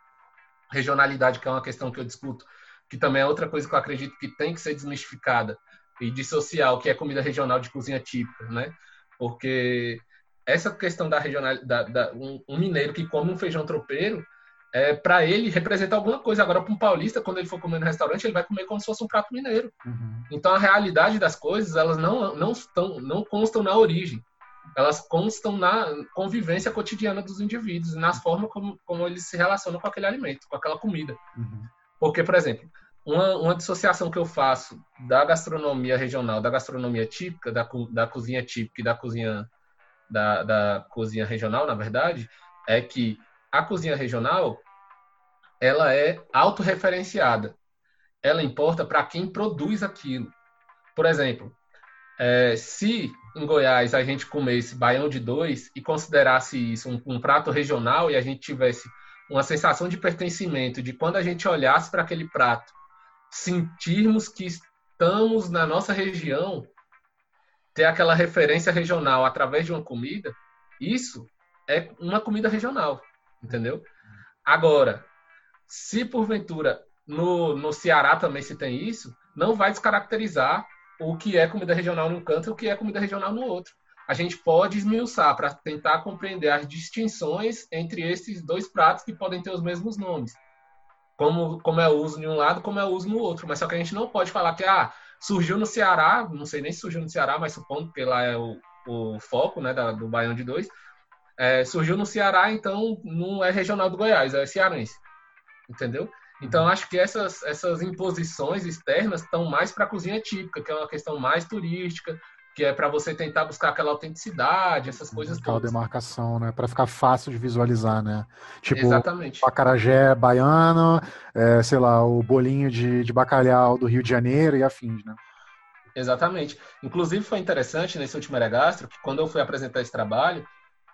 regionalidade, que é uma questão que eu discuto, que também é outra coisa que eu acredito que tem que ser desmistificada e dissociar o que é comida regional de cozinha típica, né? Porque essa questão da regional, da, da um, um, mineiro que come um feijão tropeiro, é, para ele representa alguma coisa. Agora, para um paulista, quando ele for comer no restaurante, ele vai comer como se fosse um prato mineiro. Uhum. Então, a realidade das coisas, elas não, não, estão, não constam na origem. Elas constam na convivência cotidiana dos indivíduos, nas formas como, como eles se relacionam com aquele alimento, com aquela comida. Uhum. Porque, por exemplo, uma, uma dissociação que eu faço da gastronomia regional, da gastronomia típica, da, da cozinha típica e da cozinha, da, da cozinha regional, na verdade, é que a cozinha regional ela é autorreferenciada. Ela importa para quem produz aquilo. Por exemplo, é, se em Goiás a gente comesse baião de dois e considerasse isso um, um, prato regional e a gente tivesse uma sensação de pertencimento, de quando a gente olhasse para aquele prato, sentirmos que estamos na nossa região, ter aquela referência regional através de uma comida, isso é uma comida regional entendeu? Agora, se porventura no, no Ceará também se tem isso, não vai descaracterizar o que é comida regional num canto e o que é comida regional no outro. A gente pode esmiuçar para tentar compreender as distinções entre esses dois pratos que podem ter os mesmos nomes. Como, como é o uso em um lado, como é o uso no outro. Mas só que a gente não pode falar que ah, surgiu no Ceará, não sei nem se surgiu no Ceará, mas supondo que lá é o, o foco né, da, do Baião de Dois, é, surgiu no Ceará, então não é regional do Goiás, é cearense. Entendeu? Então, uhum. acho que essas, essas imposições externas estão mais para a cozinha típica, que é uma questão mais turística, que é para você tentar buscar aquela autenticidade, essas coisas aquela todas. demarcação, né? Para ficar fácil de visualizar, né? Tipo, Exatamente. o acarajé baiano, é, sei lá, o bolinho de, de bacalhau do Rio de Janeiro e afins, né? Exatamente. Inclusive, foi interessante nesse último Eregastro, que quando eu fui apresentar esse trabalho,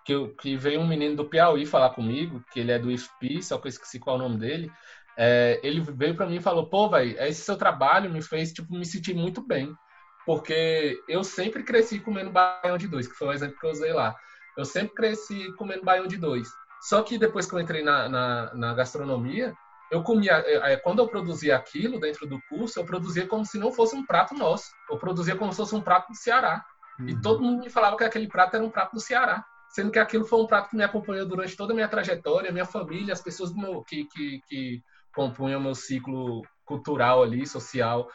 que, eu, que veio um menino do Piauí falar comigo, que ele é do IFP, só que eu esqueci qual é o nome dele. É, ele veio para mim e falou: pô, velho, esse seu trabalho me fez tipo, me sentir muito bem, porque eu sempre cresci comendo baião de dois, que foi o exemplo que eu usei lá. Eu sempre cresci comendo baião de dois. Só que depois que eu entrei na, na, na gastronomia, eu comia, é, é, quando eu produzia aquilo dentro do curso, eu produzia como se não fosse um prato nosso. Eu produzia como se fosse um prato do Ceará. Uhum. E todo mundo me falava que aquele prato era um prato do Ceará sendo que aquilo foi um prato que me acompanhou durante toda a minha trajetória, minha família, as pessoas meu, que, que, que compunham o meu ciclo cultural ali, social,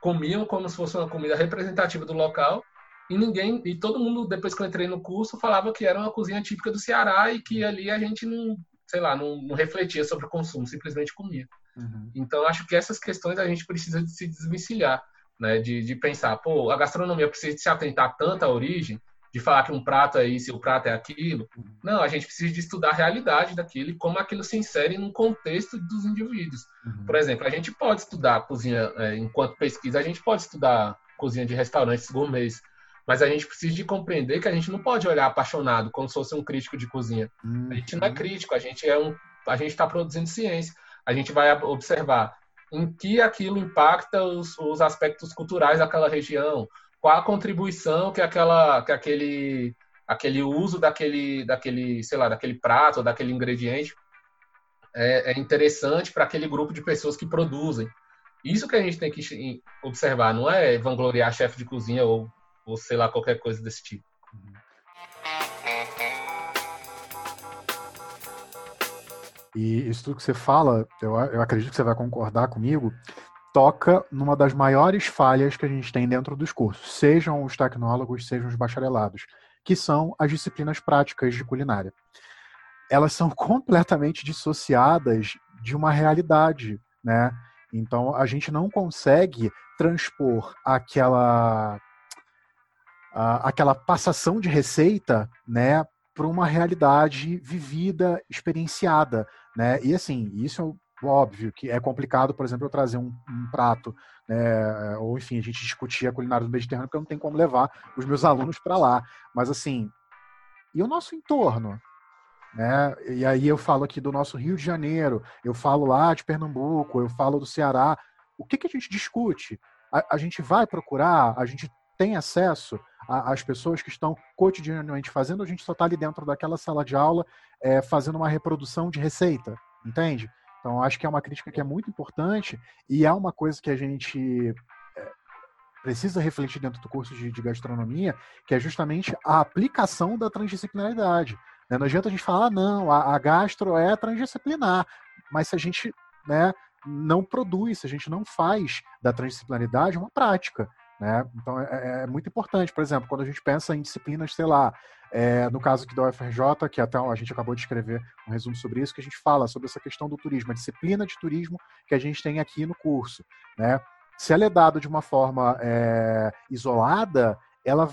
comiam como se fosse uma comida representativa do local e ninguém e todo mundo depois que eu entrei no curso falava que era uma cozinha típica do Ceará e que ali a gente não sei lá não, não refletia sobre o consumo simplesmente comia uhum. então acho que essas questões a gente precisa de se desvencilhar né? De, de pensar, pô, a gastronomia precisa se atentar tanto à origem, de falar que um prato é isso e o prato é aquilo. Não, a gente precisa de estudar a realidade daquilo e como aquilo se insere no contexto dos indivíduos. Uhum. Por exemplo, a gente pode estudar cozinha, é, enquanto pesquisa, a gente pode estudar cozinha de restaurantes gourmets, mas a gente precisa de compreender que a gente não pode olhar apaixonado como se fosse um crítico de cozinha. Uhum. A gente não é uhum. crítico, a gente é um, a gente está produzindo ciência. A gente vai observar em que aquilo impacta os, os aspectos culturais daquela região, qual a contribuição que aquela, que aquele, aquele uso daquele, daquele, sei lá, daquele prato, daquele ingrediente é, é interessante para aquele grupo de pessoas que produzem. Isso que a gente tem que observar, não é vangloriar chefe de cozinha ou, ou sei lá, qualquer coisa desse tipo. E isso tudo que você fala, eu, eu acredito que você vai concordar comigo, toca numa das maiores falhas que a gente tem dentro dos cursos, sejam os tecnólogos, sejam os bacharelados, que são as disciplinas práticas de culinária. Elas são (laughs) completamente dissociadas de uma realidade, né? Então a gente não consegue transpor aquela aquela passação de receita, né, para uma realidade vivida, experienciada, né? E assim, isso é óbvio que é complicado, por exemplo, eu trazer um, um prato, né, ou enfim, a gente discutir a culinária do Mediterrâneo, porque eu não tenho como levar os meus alunos para lá. Mas assim, e o nosso entorno? Né? E aí eu falo aqui do nosso Rio de Janeiro, eu falo lá de Pernambuco, eu falo do Ceará. O que, que a gente discute? A, a gente vai procurar, a gente tem acesso às pessoas que estão cotidianamente fazendo, a gente só está ali dentro daquela sala de aula é, fazendo uma reprodução de receita, entende? Então, acho que é uma crítica que é muito importante e é uma coisa que a gente é, precisa refletir dentro do curso de, de, gastronomia, que é justamente a aplicação da transdisciplinaridade. Né? Não adianta a gente falar, ah, não, a, a gastro é transdisciplinar, mas se a gente né, não produz, se a gente não faz da transdisciplinaridade uma prática, né? Então é, é, é, muito importante, por exemplo, quando a gente pensa em disciplinas, sei lá, é, no caso aqui da UFRJ, que até a gente acabou de escrever um resumo sobre isso, que a gente fala sobre essa questão do turismo, a disciplina de turismo que a gente tem aqui no curso. Né? Se ela é dada de uma forma é, isolada, ela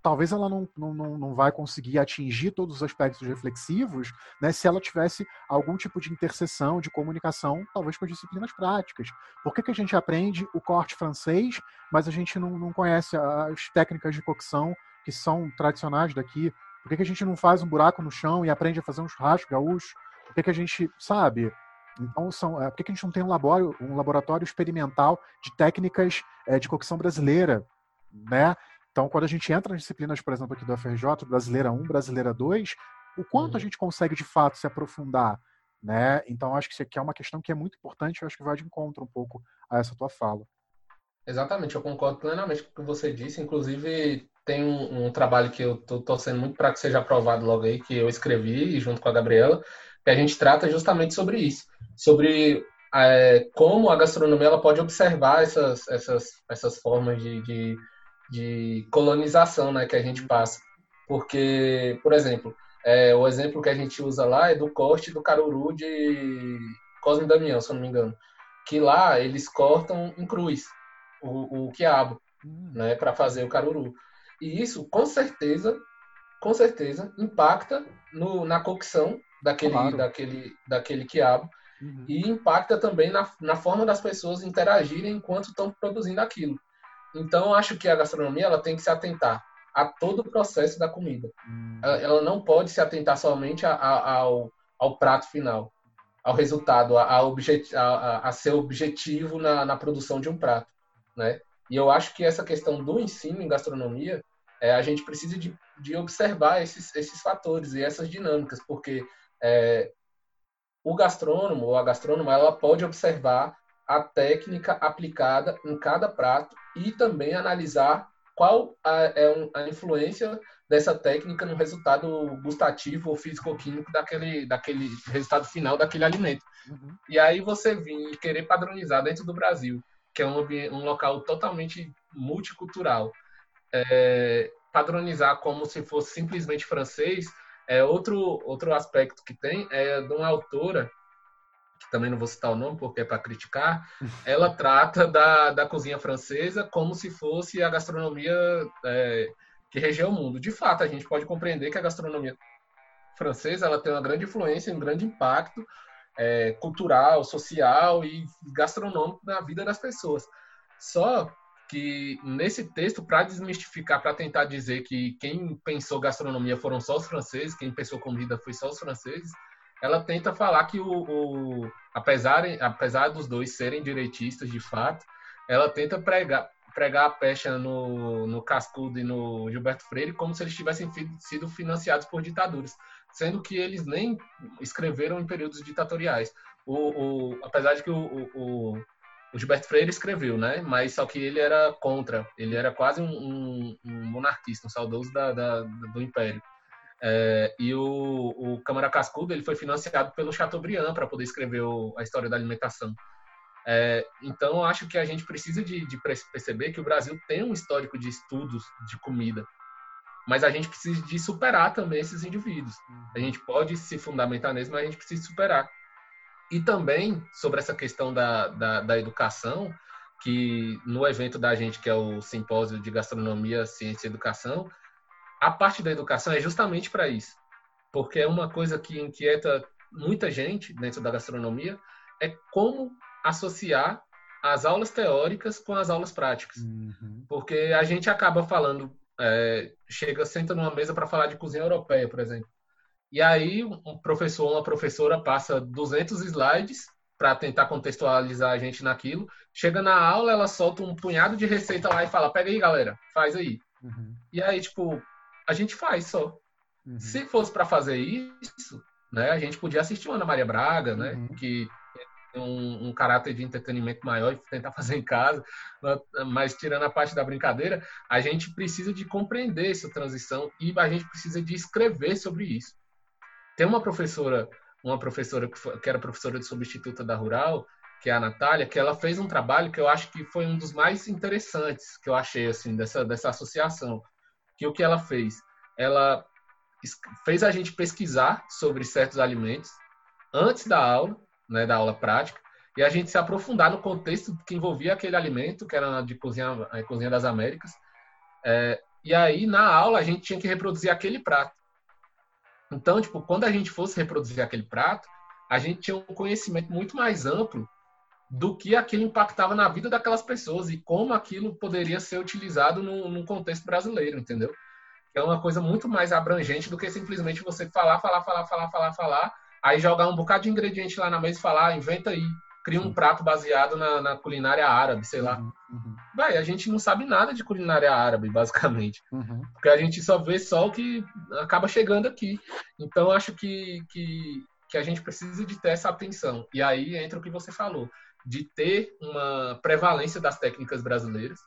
talvez ela não, não, não vai conseguir atingir todos os aspectos reflexivos né, se ela tivesse algum tipo de interseção, de comunicação, talvez com as disciplinas práticas. Por que, que a gente aprende o corte francês, mas a gente não, não conhece as técnicas de cocção que são tradicionais daqui? Por que, que a gente não faz um buraco no chão e aprende a fazer um churrasco gaúcho? Por que, que a gente, sabe, então, são, é, por que a gente não tem um laboratório, um laboratório experimental de técnicas é, de cocção brasileira? Né? Então, quando a gente entra nas disciplinas, por exemplo, aqui do FRJ, Brasileira 1, Brasileira 2, o quanto uhum. a gente consegue de fato se aprofundar, né? Então, acho que isso aqui é uma questão que é muito importante, eu acho que vai de encontro um pouco a essa tua fala. Exatamente, eu concordo plenamente com o que você disse. Inclusive, tem um, um trabalho que eu estou torcendo muito para que seja aprovado logo aí, que eu escrevi junto com a Gabriela, que a gente trata justamente sobre isso, sobre é, como a gastronomia ela pode observar essas, essas, essas formas de, de de colonização né, que a gente passa. Porque, por exemplo, é, o exemplo que a gente usa lá é do corte do caruru de Cosme Damião, se eu não me engano. Que lá eles cortam em cruz o, o quiabo, hum. né, para fazer o caruru. E isso, com certeza, com certeza, impacta no, na cocção daquele, claro. daquele, daquele quiabo. Uhum. E impacta também na, na forma das pessoas interagirem enquanto estão produzindo aquilo. Então, acho que a gastronomia ela tem que se atentar a todo o processo da comida. Hum. Ela, ela, não pode se atentar somente a, a, ao, ao prato final, ao resultado, a, a, objet, a, a ser objetivo na, na produção de um prato, né? E eu acho que essa questão do ensino em gastronomia, é, a gente precisa de, de observar esses, esses fatores e essas dinâmicas, porque é, o gastrônomo ou a gastrônoma, ela pode observar a técnica aplicada em cada prato e também analisar qual a, é a influência dessa técnica no resultado gustativo ou físico-químico daquele, daquele resultado final daquele alimento. Uhum. E aí você vir e querer padronizar dentro do Brasil, que é um, um local totalmente multicultural, é, padronizar como se fosse simplesmente francês, é outro, outro aspecto que tem é de uma autora que também não vou citar o nome porque é para criticar, (laughs) ela trata da, da cozinha francesa como se fosse a gastronomia é, que regia o mundo. De fato, a gente pode compreender que a gastronomia francesa ela tem uma grande influência, um grande impacto é, cultural, social e gastronômico na vida das pessoas. Só que nesse texto, para desmistificar, para tentar dizer que quem pensou gastronomia foram só os franceses, quem pensou comida foi só os franceses, ela tenta falar que o, o apesar, apesar dos dois serem direitistas de fato, ela tenta pregar, pregar a pecha no, no Cascudo e no Gilberto Freire como se eles tivessem sido financiados por ditaduras, sendo que eles nem escreveram em períodos ditatoriais. O, o apesar de que o, o, o, Gilberto Freire escreveu, né? Mas só que ele era contra, ele era quase um, um, um monarquista, um saudoso da, da, do Império. É, e o, o Câmara Cascudo ele foi financiado pelo Chateaubriand para poder escrever a história da alimentação. É, então, acho que a gente precisa de, de, perceber que o Brasil tem um histórico de estudos de comida, mas a gente precisa de superar também esses indivíduos. A gente pode se fundamentar neles, mas a gente precisa superar. E também, sobre essa questão da, da, da educação, que no evento da gente, que é o Simpósio de Gastronomia, Ciência e Educação, a parte da educação é justamente para isso. Porque é uma coisa que inquieta muita gente dentro da gastronomia, é como associar as aulas teóricas com as aulas práticas. Uhum. Porque a gente acaba falando, é, chega, senta numa mesa para falar de cozinha europeia, por exemplo. E aí um professor ou uma professora passa 200 slides para tentar contextualizar a gente naquilo. Chega na aula, ela solta um punhado de receita lá e fala: pega aí, galera, faz aí. Uhum. E aí, tipo, a gente faz só. Uhum. Se fosse para fazer isso, né, a gente podia assistir uma Ana Maria Braga, né, uhum. que um, um, caráter de entretenimento maior e tentar (laughs) fazer em casa, mas tirando a parte da brincadeira, a gente precisa de compreender essa transição e a gente precisa de escrever sobre isso. Tem uma professora, uma professora que, foi, que era professora de substituta da Rural, que é a Natália, que ela fez um trabalho que eu acho que foi um dos mais interessantes que eu achei assim dessa dessa associação, que o que ela fez? Ela fez a gente pesquisar sobre certos alimentos antes da aula, né, da aula prática, e a gente se aprofundar no contexto que envolvia aquele alimento, que era de cozinha, a cozinha das Américas. É, e aí, na aula, a gente tinha que reproduzir aquele prato. Então, tipo, quando a gente fosse reproduzir aquele prato, a gente tinha um conhecimento muito mais amplo do que aquilo impactava na vida daquelas pessoas e como aquilo poderia ser utilizado no, no contexto brasileiro, entendeu? É uma coisa muito mais abrangente do que simplesmente você falar, falar, falar, falar, falar, falar, aí jogar um bocado de ingrediente lá na mesa e falar, ah, inventa aí, cria um prato baseado na, na culinária árabe, sei lá. Uhum, uhum. Vai, a gente não sabe nada de culinária árabe, basicamente. Uhum. Porque a gente só vê só o que acaba chegando aqui. Então, acho que, que, que a gente precisa de ter essa atenção. E aí entra o que você falou de ter uma prevalência das técnicas brasileiras,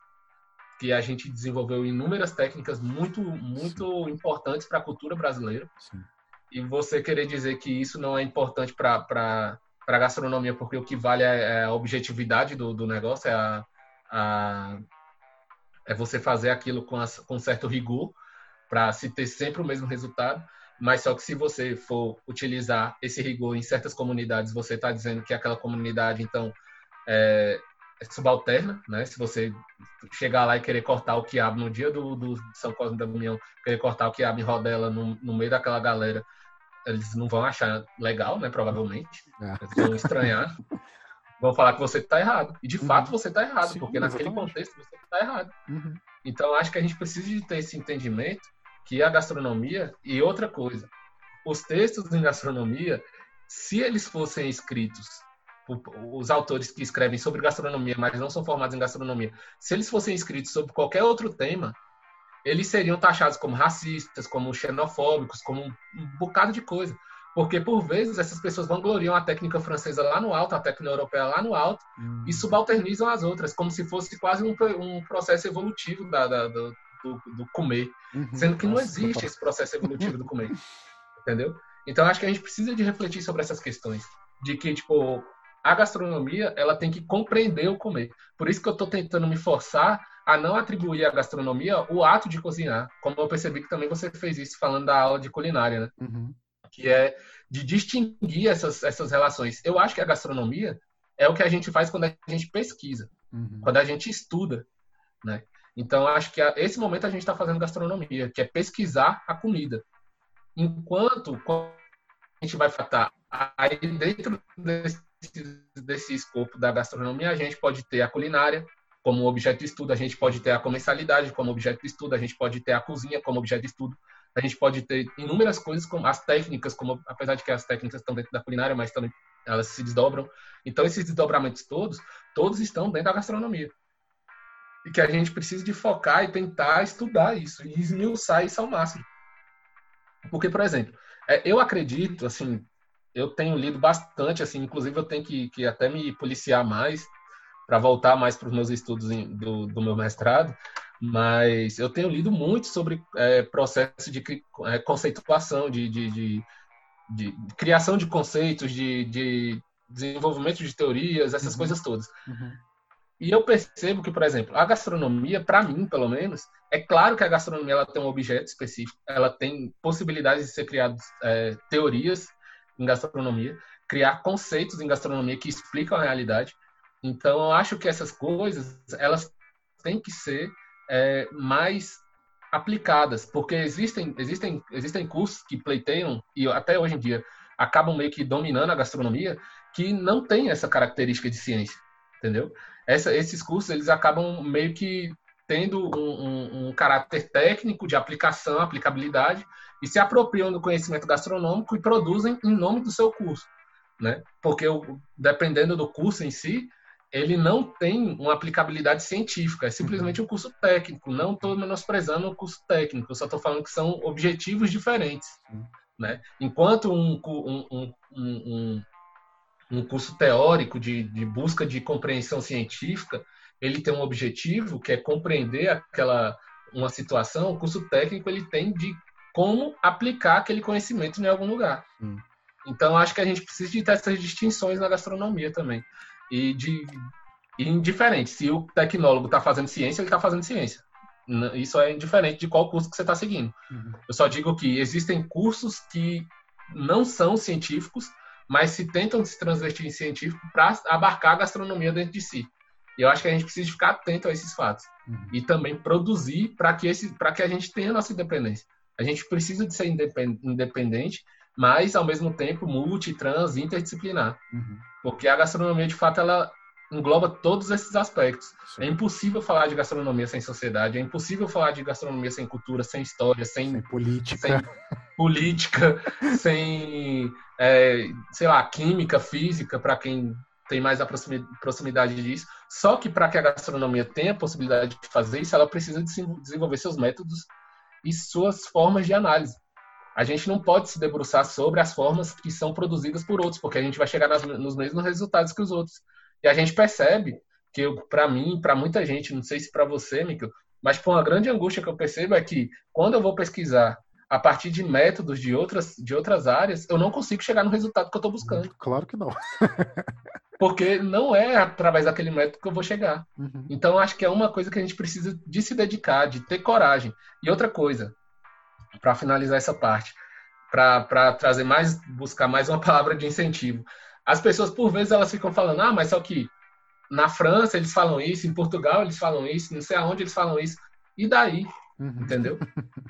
que a gente desenvolveu inúmeras técnicas muito, muito Sim. importantes para a cultura brasileira. Sim. E você querer dizer que isso não é importante para a gastronomia, porque o que vale é, é a objetividade do, do negócio, é, a, a, é você fazer aquilo com, a, com certo rigor, para se ter sempre o mesmo resultado. Mas só que se você for utilizar esse rigor em certas comunidades, você está dizendo que aquela comunidade, então, é, subalterna, né? Se você chegar lá e querer cortar o quiabo no dia do, do São Cosme da União, querer cortar o quiabo em rodela no, no meio daquela galera, eles não vão achar legal, né? Provavelmente. É. Eles vão estranhar. vão falar que você está errado. E de uhum. fato você está errado, Sim, porque naquele contexto você está errado. Uhum. Então acho que a gente precisa de ter esse entendimento que a gastronomia e outra coisa, os textos em gastronomia, se eles fossem escritos os autores que escrevem sobre gastronomia, mas não são formados em gastronomia, se eles fossem escritos sobre qualquer outro tema, eles seriam taxados como racistas, como xenofóbicos, como um, bocado de coisa. Porque, por vezes, essas pessoas vangloriam a técnica francesa lá no alto, a técnica europeia lá no alto, hum. e subalternizam as outras, como se fosse quase um, um processo evolutivo da, da, do, do, do, comer. Uhum. Sendo que Nossa, não existe esse processo evolutivo do (laughs) comer. Entendeu? Então, acho que a gente precisa de refletir sobre essas questões. De que, tipo, a gastronomia ela tem que compreender o comer. Por isso que eu estou tentando me forçar a não atribuir à gastronomia o ato de cozinhar, como eu percebi que também você fez isso falando da aula de culinária, né? Uhum. que é de distinguir essas, essas relações. Eu acho que a gastronomia é o que a gente faz quando a gente pesquisa, uhum. quando a gente estuda, né? Então, acho que a, esse momento a gente está fazendo gastronomia, que é pesquisar a comida. Enquanto a gente vai tratar aí dentro desse, desse escopo da gastronomia, a gente pode ter a culinária como objeto de estudo, a gente pode ter a comensalidade como objeto de estudo, a gente pode ter a cozinha como objeto de estudo, a gente pode ter inúmeras coisas, como as técnicas, como apesar de que as técnicas estão dentro da culinária, mas também elas se desdobram. Então, esses desdobramentos todos, todos estão dentro da gastronomia. E que a gente precisa de focar e tentar estudar isso e esmiuçar isso ao máximo. Porque, por exemplo, é, eu acredito, assim, eu tenho lido bastante, assim, inclusive eu tenho que, que até me policiar mais para voltar mais para os meus estudos do, do meu mestrado, mas eu tenho lido muito sobre é, processo de é, conceituação, de, de, de, de, criação de conceitos, de, de desenvolvimento de teorias, essas uhum. coisas todas. Uhum. E eu percebo que, por exemplo, a gastronomia, para mim, pelo menos, é claro que a gastronomia ela tem um objeto específico, ela tem possibilidades de ser criadas é, teorias em gastronomia, criar conceitos em gastronomia que explicam a realidade. Então, eu acho que essas coisas elas têm que ser é, mais aplicadas, porque existem, existem, existem cursos que pleiteiam, e até hoje em dia acabam meio que dominando a gastronomia, que não tem essa característica de ciência, entendeu? Essa, esses cursos eles acabam meio que tendo um, um, um, caráter técnico de aplicação, aplicabilidade, e se apropriam do conhecimento gastronômico e produzem em nome do seu curso, né? Porque dependendo do curso em si, ele não tem uma aplicabilidade científica, é simplesmente um curso técnico. Não estou menosprezando o curso técnico, eu só estou falando que são objetivos diferentes. Né? Enquanto um, um, um, um curso teórico de, de, busca de compreensão científica, ele tem um objetivo que é compreender aquela uma situação, o curso técnico ele tem de como aplicar aquele conhecimento em algum lugar. Então, acho que a gente precisa de ter essas distinções na gastronomia também e de indiferente. Se o tecnólogo está fazendo ciência, ele está fazendo ciência. Isso é indiferente de qual curso que você está seguindo. Uhum. Eu só digo que existem cursos que não são científicos, mas se tentam se transvestir em científico para abarcar a gastronomia dentro de si. E eu acho que a gente precisa ficar atento a esses fatos uhum. e também produzir para que esse, que a gente tenha a nossa independência. A gente precisa de ser independente, mas ao mesmo tempo multi, trans, interdisciplinar. Uhum. Porque a gastronomia, de fato, ela engloba todos esses aspectos. Sim. É impossível falar de gastronomia sem sociedade, é impossível falar de gastronomia sem cultura, sem história, sem, sem política, sem, política, (laughs) sem é, sei lá, química, física, para quem tem mais a proximidade disso. Só que para que a gastronomia tenha a possibilidade de fazer isso, ela precisa desenvolver seus métodos e suas formas de análise a gente não pode se debruçar sobre as formas que são produzidas por outros, porque a gente vai chegar nas, nos mesmos resultados que os outros. E a gente percebe que, para mim, para muita gente, não sei se para você, Michael, mas uma grande angústia que eu percebo é que quando eu vou pesquisar a partir de métodos de outras, de outras áreas, eu não consigo chegar no resultado que eu estou buscando. Claro que não. (laughs) porque não é através daquele método que eu vou chegar. Uhum. Então, acho que é uma coisa que a gente precisa de se dedicar, de ter coragem. E outra coisa, para finalizar essa parte, para trazer mais, buscar mais uma (laughs) palavra de incentivo. As pessoas, por vezes, elas ficam falando, ah, mas só que na França eles falam isso, em Portugal eles falam isso, não sei aonde eles falam isso. E daí? Uhum. Entendeu?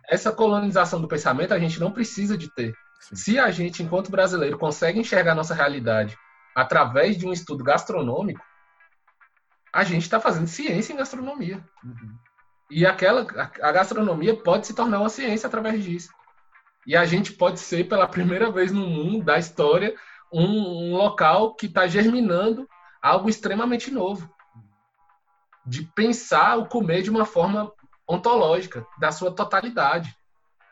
Essa colonização do pensamento a gente não precisa de ter. Sim. Se a gente, enquanto brasileiro, consegue enxergar a nossa realidade através de um estudo gastronômico, a gente está fazendo ciência em gastronomia. Uhum. E aquela a gastronomia pode se tornar uma ciência através disso. E a gente pode ser, pela primeira vez no mundo da história, um, um local que está germinando algo extremamente novo. De pensar o comer de uma forma ontológica, da sua totalidade.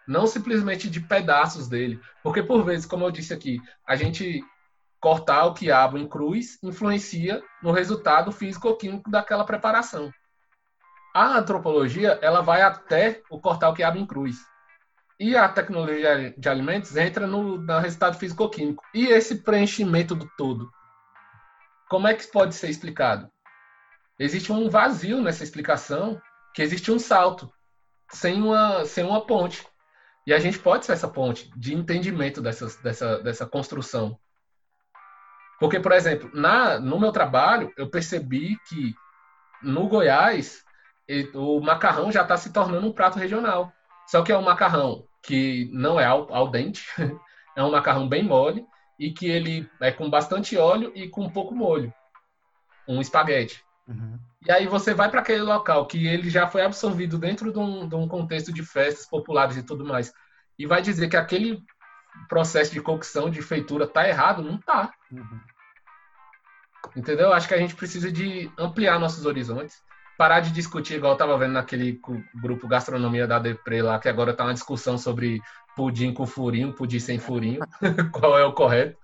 Não simplesmente de pedaços dele. Porque, por vezes, como eu disse aqui, a gente cortar o quiabo em cruz influencia no resultado físico-químico daquela preparação. A antropologia, ela vai até o cortar o quiabo em cruz. E a tecnologia de alimentos entra no, no resultado físico-químico. E esse preenchimento do todo? Como é que pode ser explicado? Existe um vazio nessa explicação, que existe um salto, sem uma, sem uma ponte. E a gente pode ser essa ponte de entendimento dessa, dessa, dessa construção. Porque, por exemplo, na, no meu trabalho, eu percebi que no Goiás, o macarrão já está se tornando um prato regional. Só que é um macarrão que não é al, al dente, (laughs) é um macarrão bem mole e que ele é com bastante óleo e com pouco molho. Um espaguete. Uhum. E aí você vai para aquele local que ele já foi absorvido dentro de um, de um, contexto de festas populares e tudo mais, e vai dizer que aquele processo de cocção, de feitura, tá errado? Não tá. Uhum. Entendeu? Acho que a gente precisa de ampliar nossos horizontes, parar de discutir, igual eu tava vendo naquele grupo Gastronomia da Depre lá, que agora tá uma discussão sobre pudim com furinho, pudim sem furinho, (laughs) qual é o correto.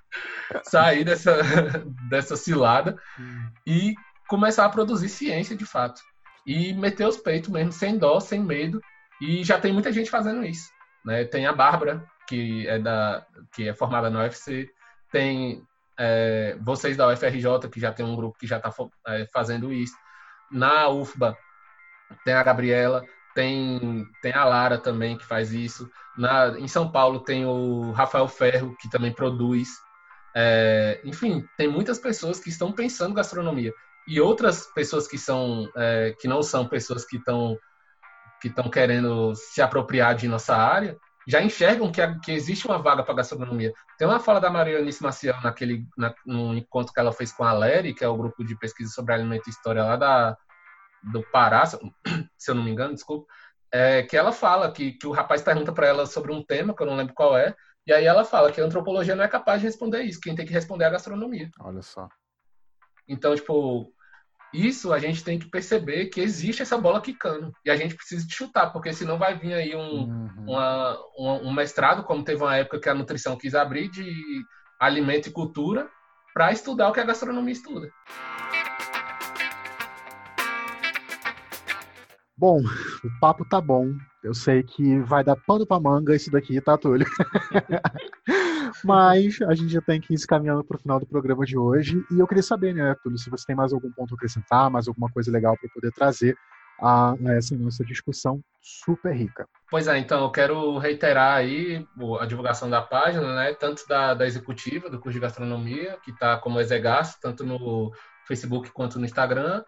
Sair dessa, (laughs) dessa cilada hum. e começar a produzir ciência de fato. E meter os peitos mesmo, sem dó, sem medo. E já tem muita gente fazendo isso. Né? Tem a Bárbara, que é, da, que é formada na UFC. Tem é, vocês da UFRJ, que já tem um grupo que já está é, fazendo isso. Na UFBA, tem a Gabriela. Tem, tem a Lara também, que faz isso. Na, em São Paulo tem o Rafael Ferro, que também produz. É, enfim, tem muitas pessoas que estão pensando gastronomia e outras pessoas que são é, que não são pessoas que estão que estão querendo se apropriar de nossa área já enxergam que, que existe uma vaga para gastronomia. Tem uma fala da Marianice Maciel naquele na, no encontro que ela fez com a Leri, que é o grupo de pesquisa sobre alimento e história lá da, do Pará, se eu não (coughs) me engano, desculpa, é, que ela fala que, que o rapaz pergunta para ela sobre um tema, que eu não lembro qual é, e aí ela fala que a antropologia não é capaz de responder isso, quem tem que responder é a gastronomia. Olha só. Então, tipo, isso a gente tem que perceber que existe essa bola quicando. E a gente precisa de chutar, porque senão vai vir aí um, uhum. uma, um, um mestrado, como teve uma época que a nutrição quis abrir, de alimento e cultura, para estudar o que a gastronomia estuda. Bom, o papo tá bom. Eu sei que vai dar pano pra manga esse daqui, tá, Túlio? (laughs) Mas a gente já tem que ir se caminhando para o final do programa de hoje. E eu queria saber, né, Túlio, se você tem mais algum ponto a acrescentar, mais alguma coisa legal para poder trazer a, a, essa nossa discussão super rica. Pois é, então eu quero reiterar aí a divulgação da página, né, tanto da, da executiva do curso de gastronomia, que está como Exegas, tanto no Facebook quanto no Instagram.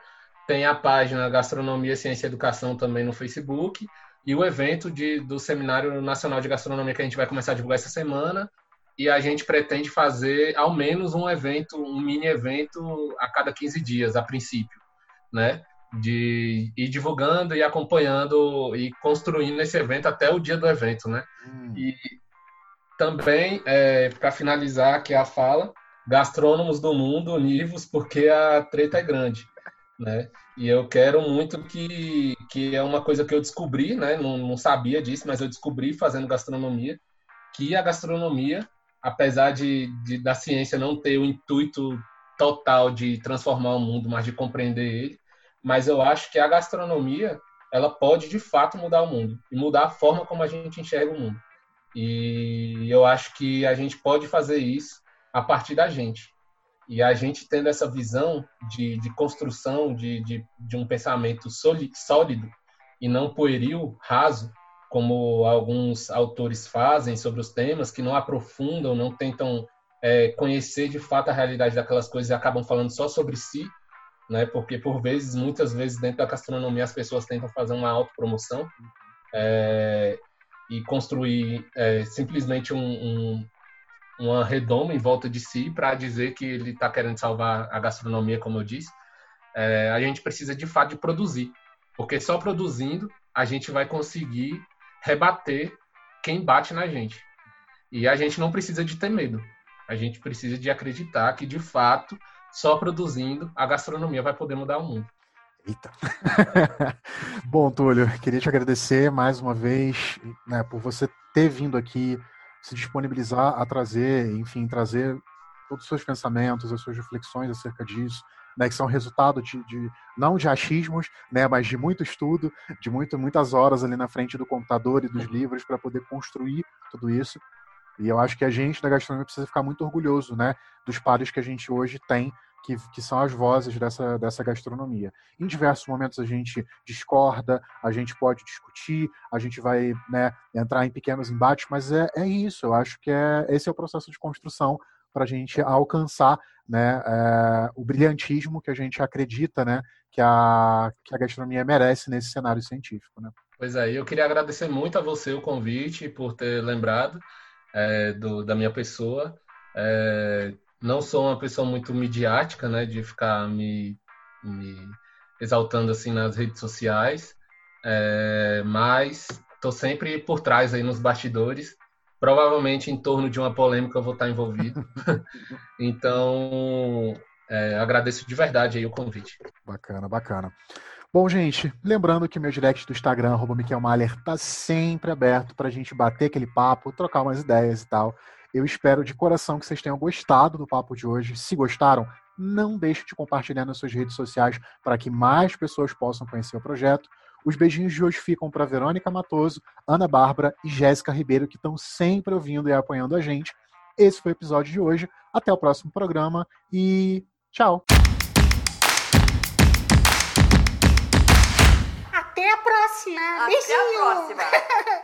Tem a página Gastronomia, Ciência e Educação também no Facebook. E o evento de, do Seminário Nacional de Gastronomia que a gente vai começar a divulgar essa semana, e a gente pretende fazer ao menos um evento, um mini evento a cada 15 dias, a princípio, né? De ir divulgando e acompanhando e construindo esse evento até o dia do evento, né? Hum. E também, é, para finalizar aqui a fala, gastrônomos do mundo, univos, porque a treta é grande, né? E eu quero muito que, que é uma coisa que eu descobri, né? Não, não sabia disso, mas eu descobri fazendo gastronomia, que a gastronomia apesar de, de, da ciência não ter o intuito total de transformar o mundo, mas de compreender ele, mas eu acho que a gastronomia ela pode de fato mudar o mundo e mudar a forma como a gente enxerga o mundo. E eu acho que a gente pode fazer isso a partir da gente. E a gente tendo essa visão de, de construção de, de, de um pensamento sólido e não pueril, raso, como alguns autores fazem sobre os temas, que não aprofundam, não tentam é, conhecer de fato a realidade daquelas coisas e acabam falando só sobre si, né? Porque por vezes, muitas vezes dentro da gastronomia as pessoas tentam fazer uma autopromoção é, e construir é, simplesmente um, um, uma redoma em volta de si para dizer que ele está querendo salvar a gastronomia, como eu disse. É, a gente precisa de fato de produzir, porque só produzindo a gente vai conseguir rebater quem bate na gente. E a gente não precisa de ter medo. A gente precisa de acreditar que, de fato, só produzindo a gastronomia vai poder mudar o mundo. Eita. (laughs) Bom, Túlio, queria te agradecer mais uma vez né, por você ter vindo aqui, se disponibilizar a trazer, enfim, trazer todos os seus pensamentos, as suas reflexões acerca disso né, que são resultado de, de, não de achismos, né, mas de muito estudo, de muito, muitas horas ali na frente do computador e dos livros para poder construir tudo isso. E eu acho que a gente da gastronomia precisa ficar muito orgulhoso, né, dos pares que a gente hoje tem que, que são as vozes dessa, dessa gastronomia. Em diversos momentos a gente discorda, a gente pode discutir, a gente vai né, entrar em pequenos embates, mas é, é isso. Eu acho que é, esse é o processo de construção para a gente alcançar né, é, o brilhantismo que a gente acredita né, que, a, que a gastronomia merece nesse cenário científico. Né? Pois é, eu queria agradecer muito a você o convite por ter lembrado é, do, da minha pessoa. É, não sou uma pessoa muito midiática, né, de ficar me, me exaltando assim nas redes sociais, mas estou sempre por trás aí nos bastidores. Provavelmente em torno de uma polêmica eu vou estar envolvido. (laughs) então, é, agradeço de verdade aí o convite. Bacana, bacana. Bom, gente, lembrando que meu direct do Instagram, arroba Mahler, tá sempre aberto para a gente bater aquele papo, trocar umas ideias e tal. Eu espero de coração que vocês tenham gostado do papo de hoje. Se gostaram, não deixe de compartilhar nas suas redes sociais para que mais pessoas possam conhecer o projeto. Os beijinhos de hoje ficam para Verônica Matoso, Ana Bárbara e Jéssica Ribeiro, que estão sempre ouvindo e apoiando a gente. Esse foi o episódio de hoje. Até o próximo programa e tchau! Até a próxima! Até Beijinho! a próxima! (laughs)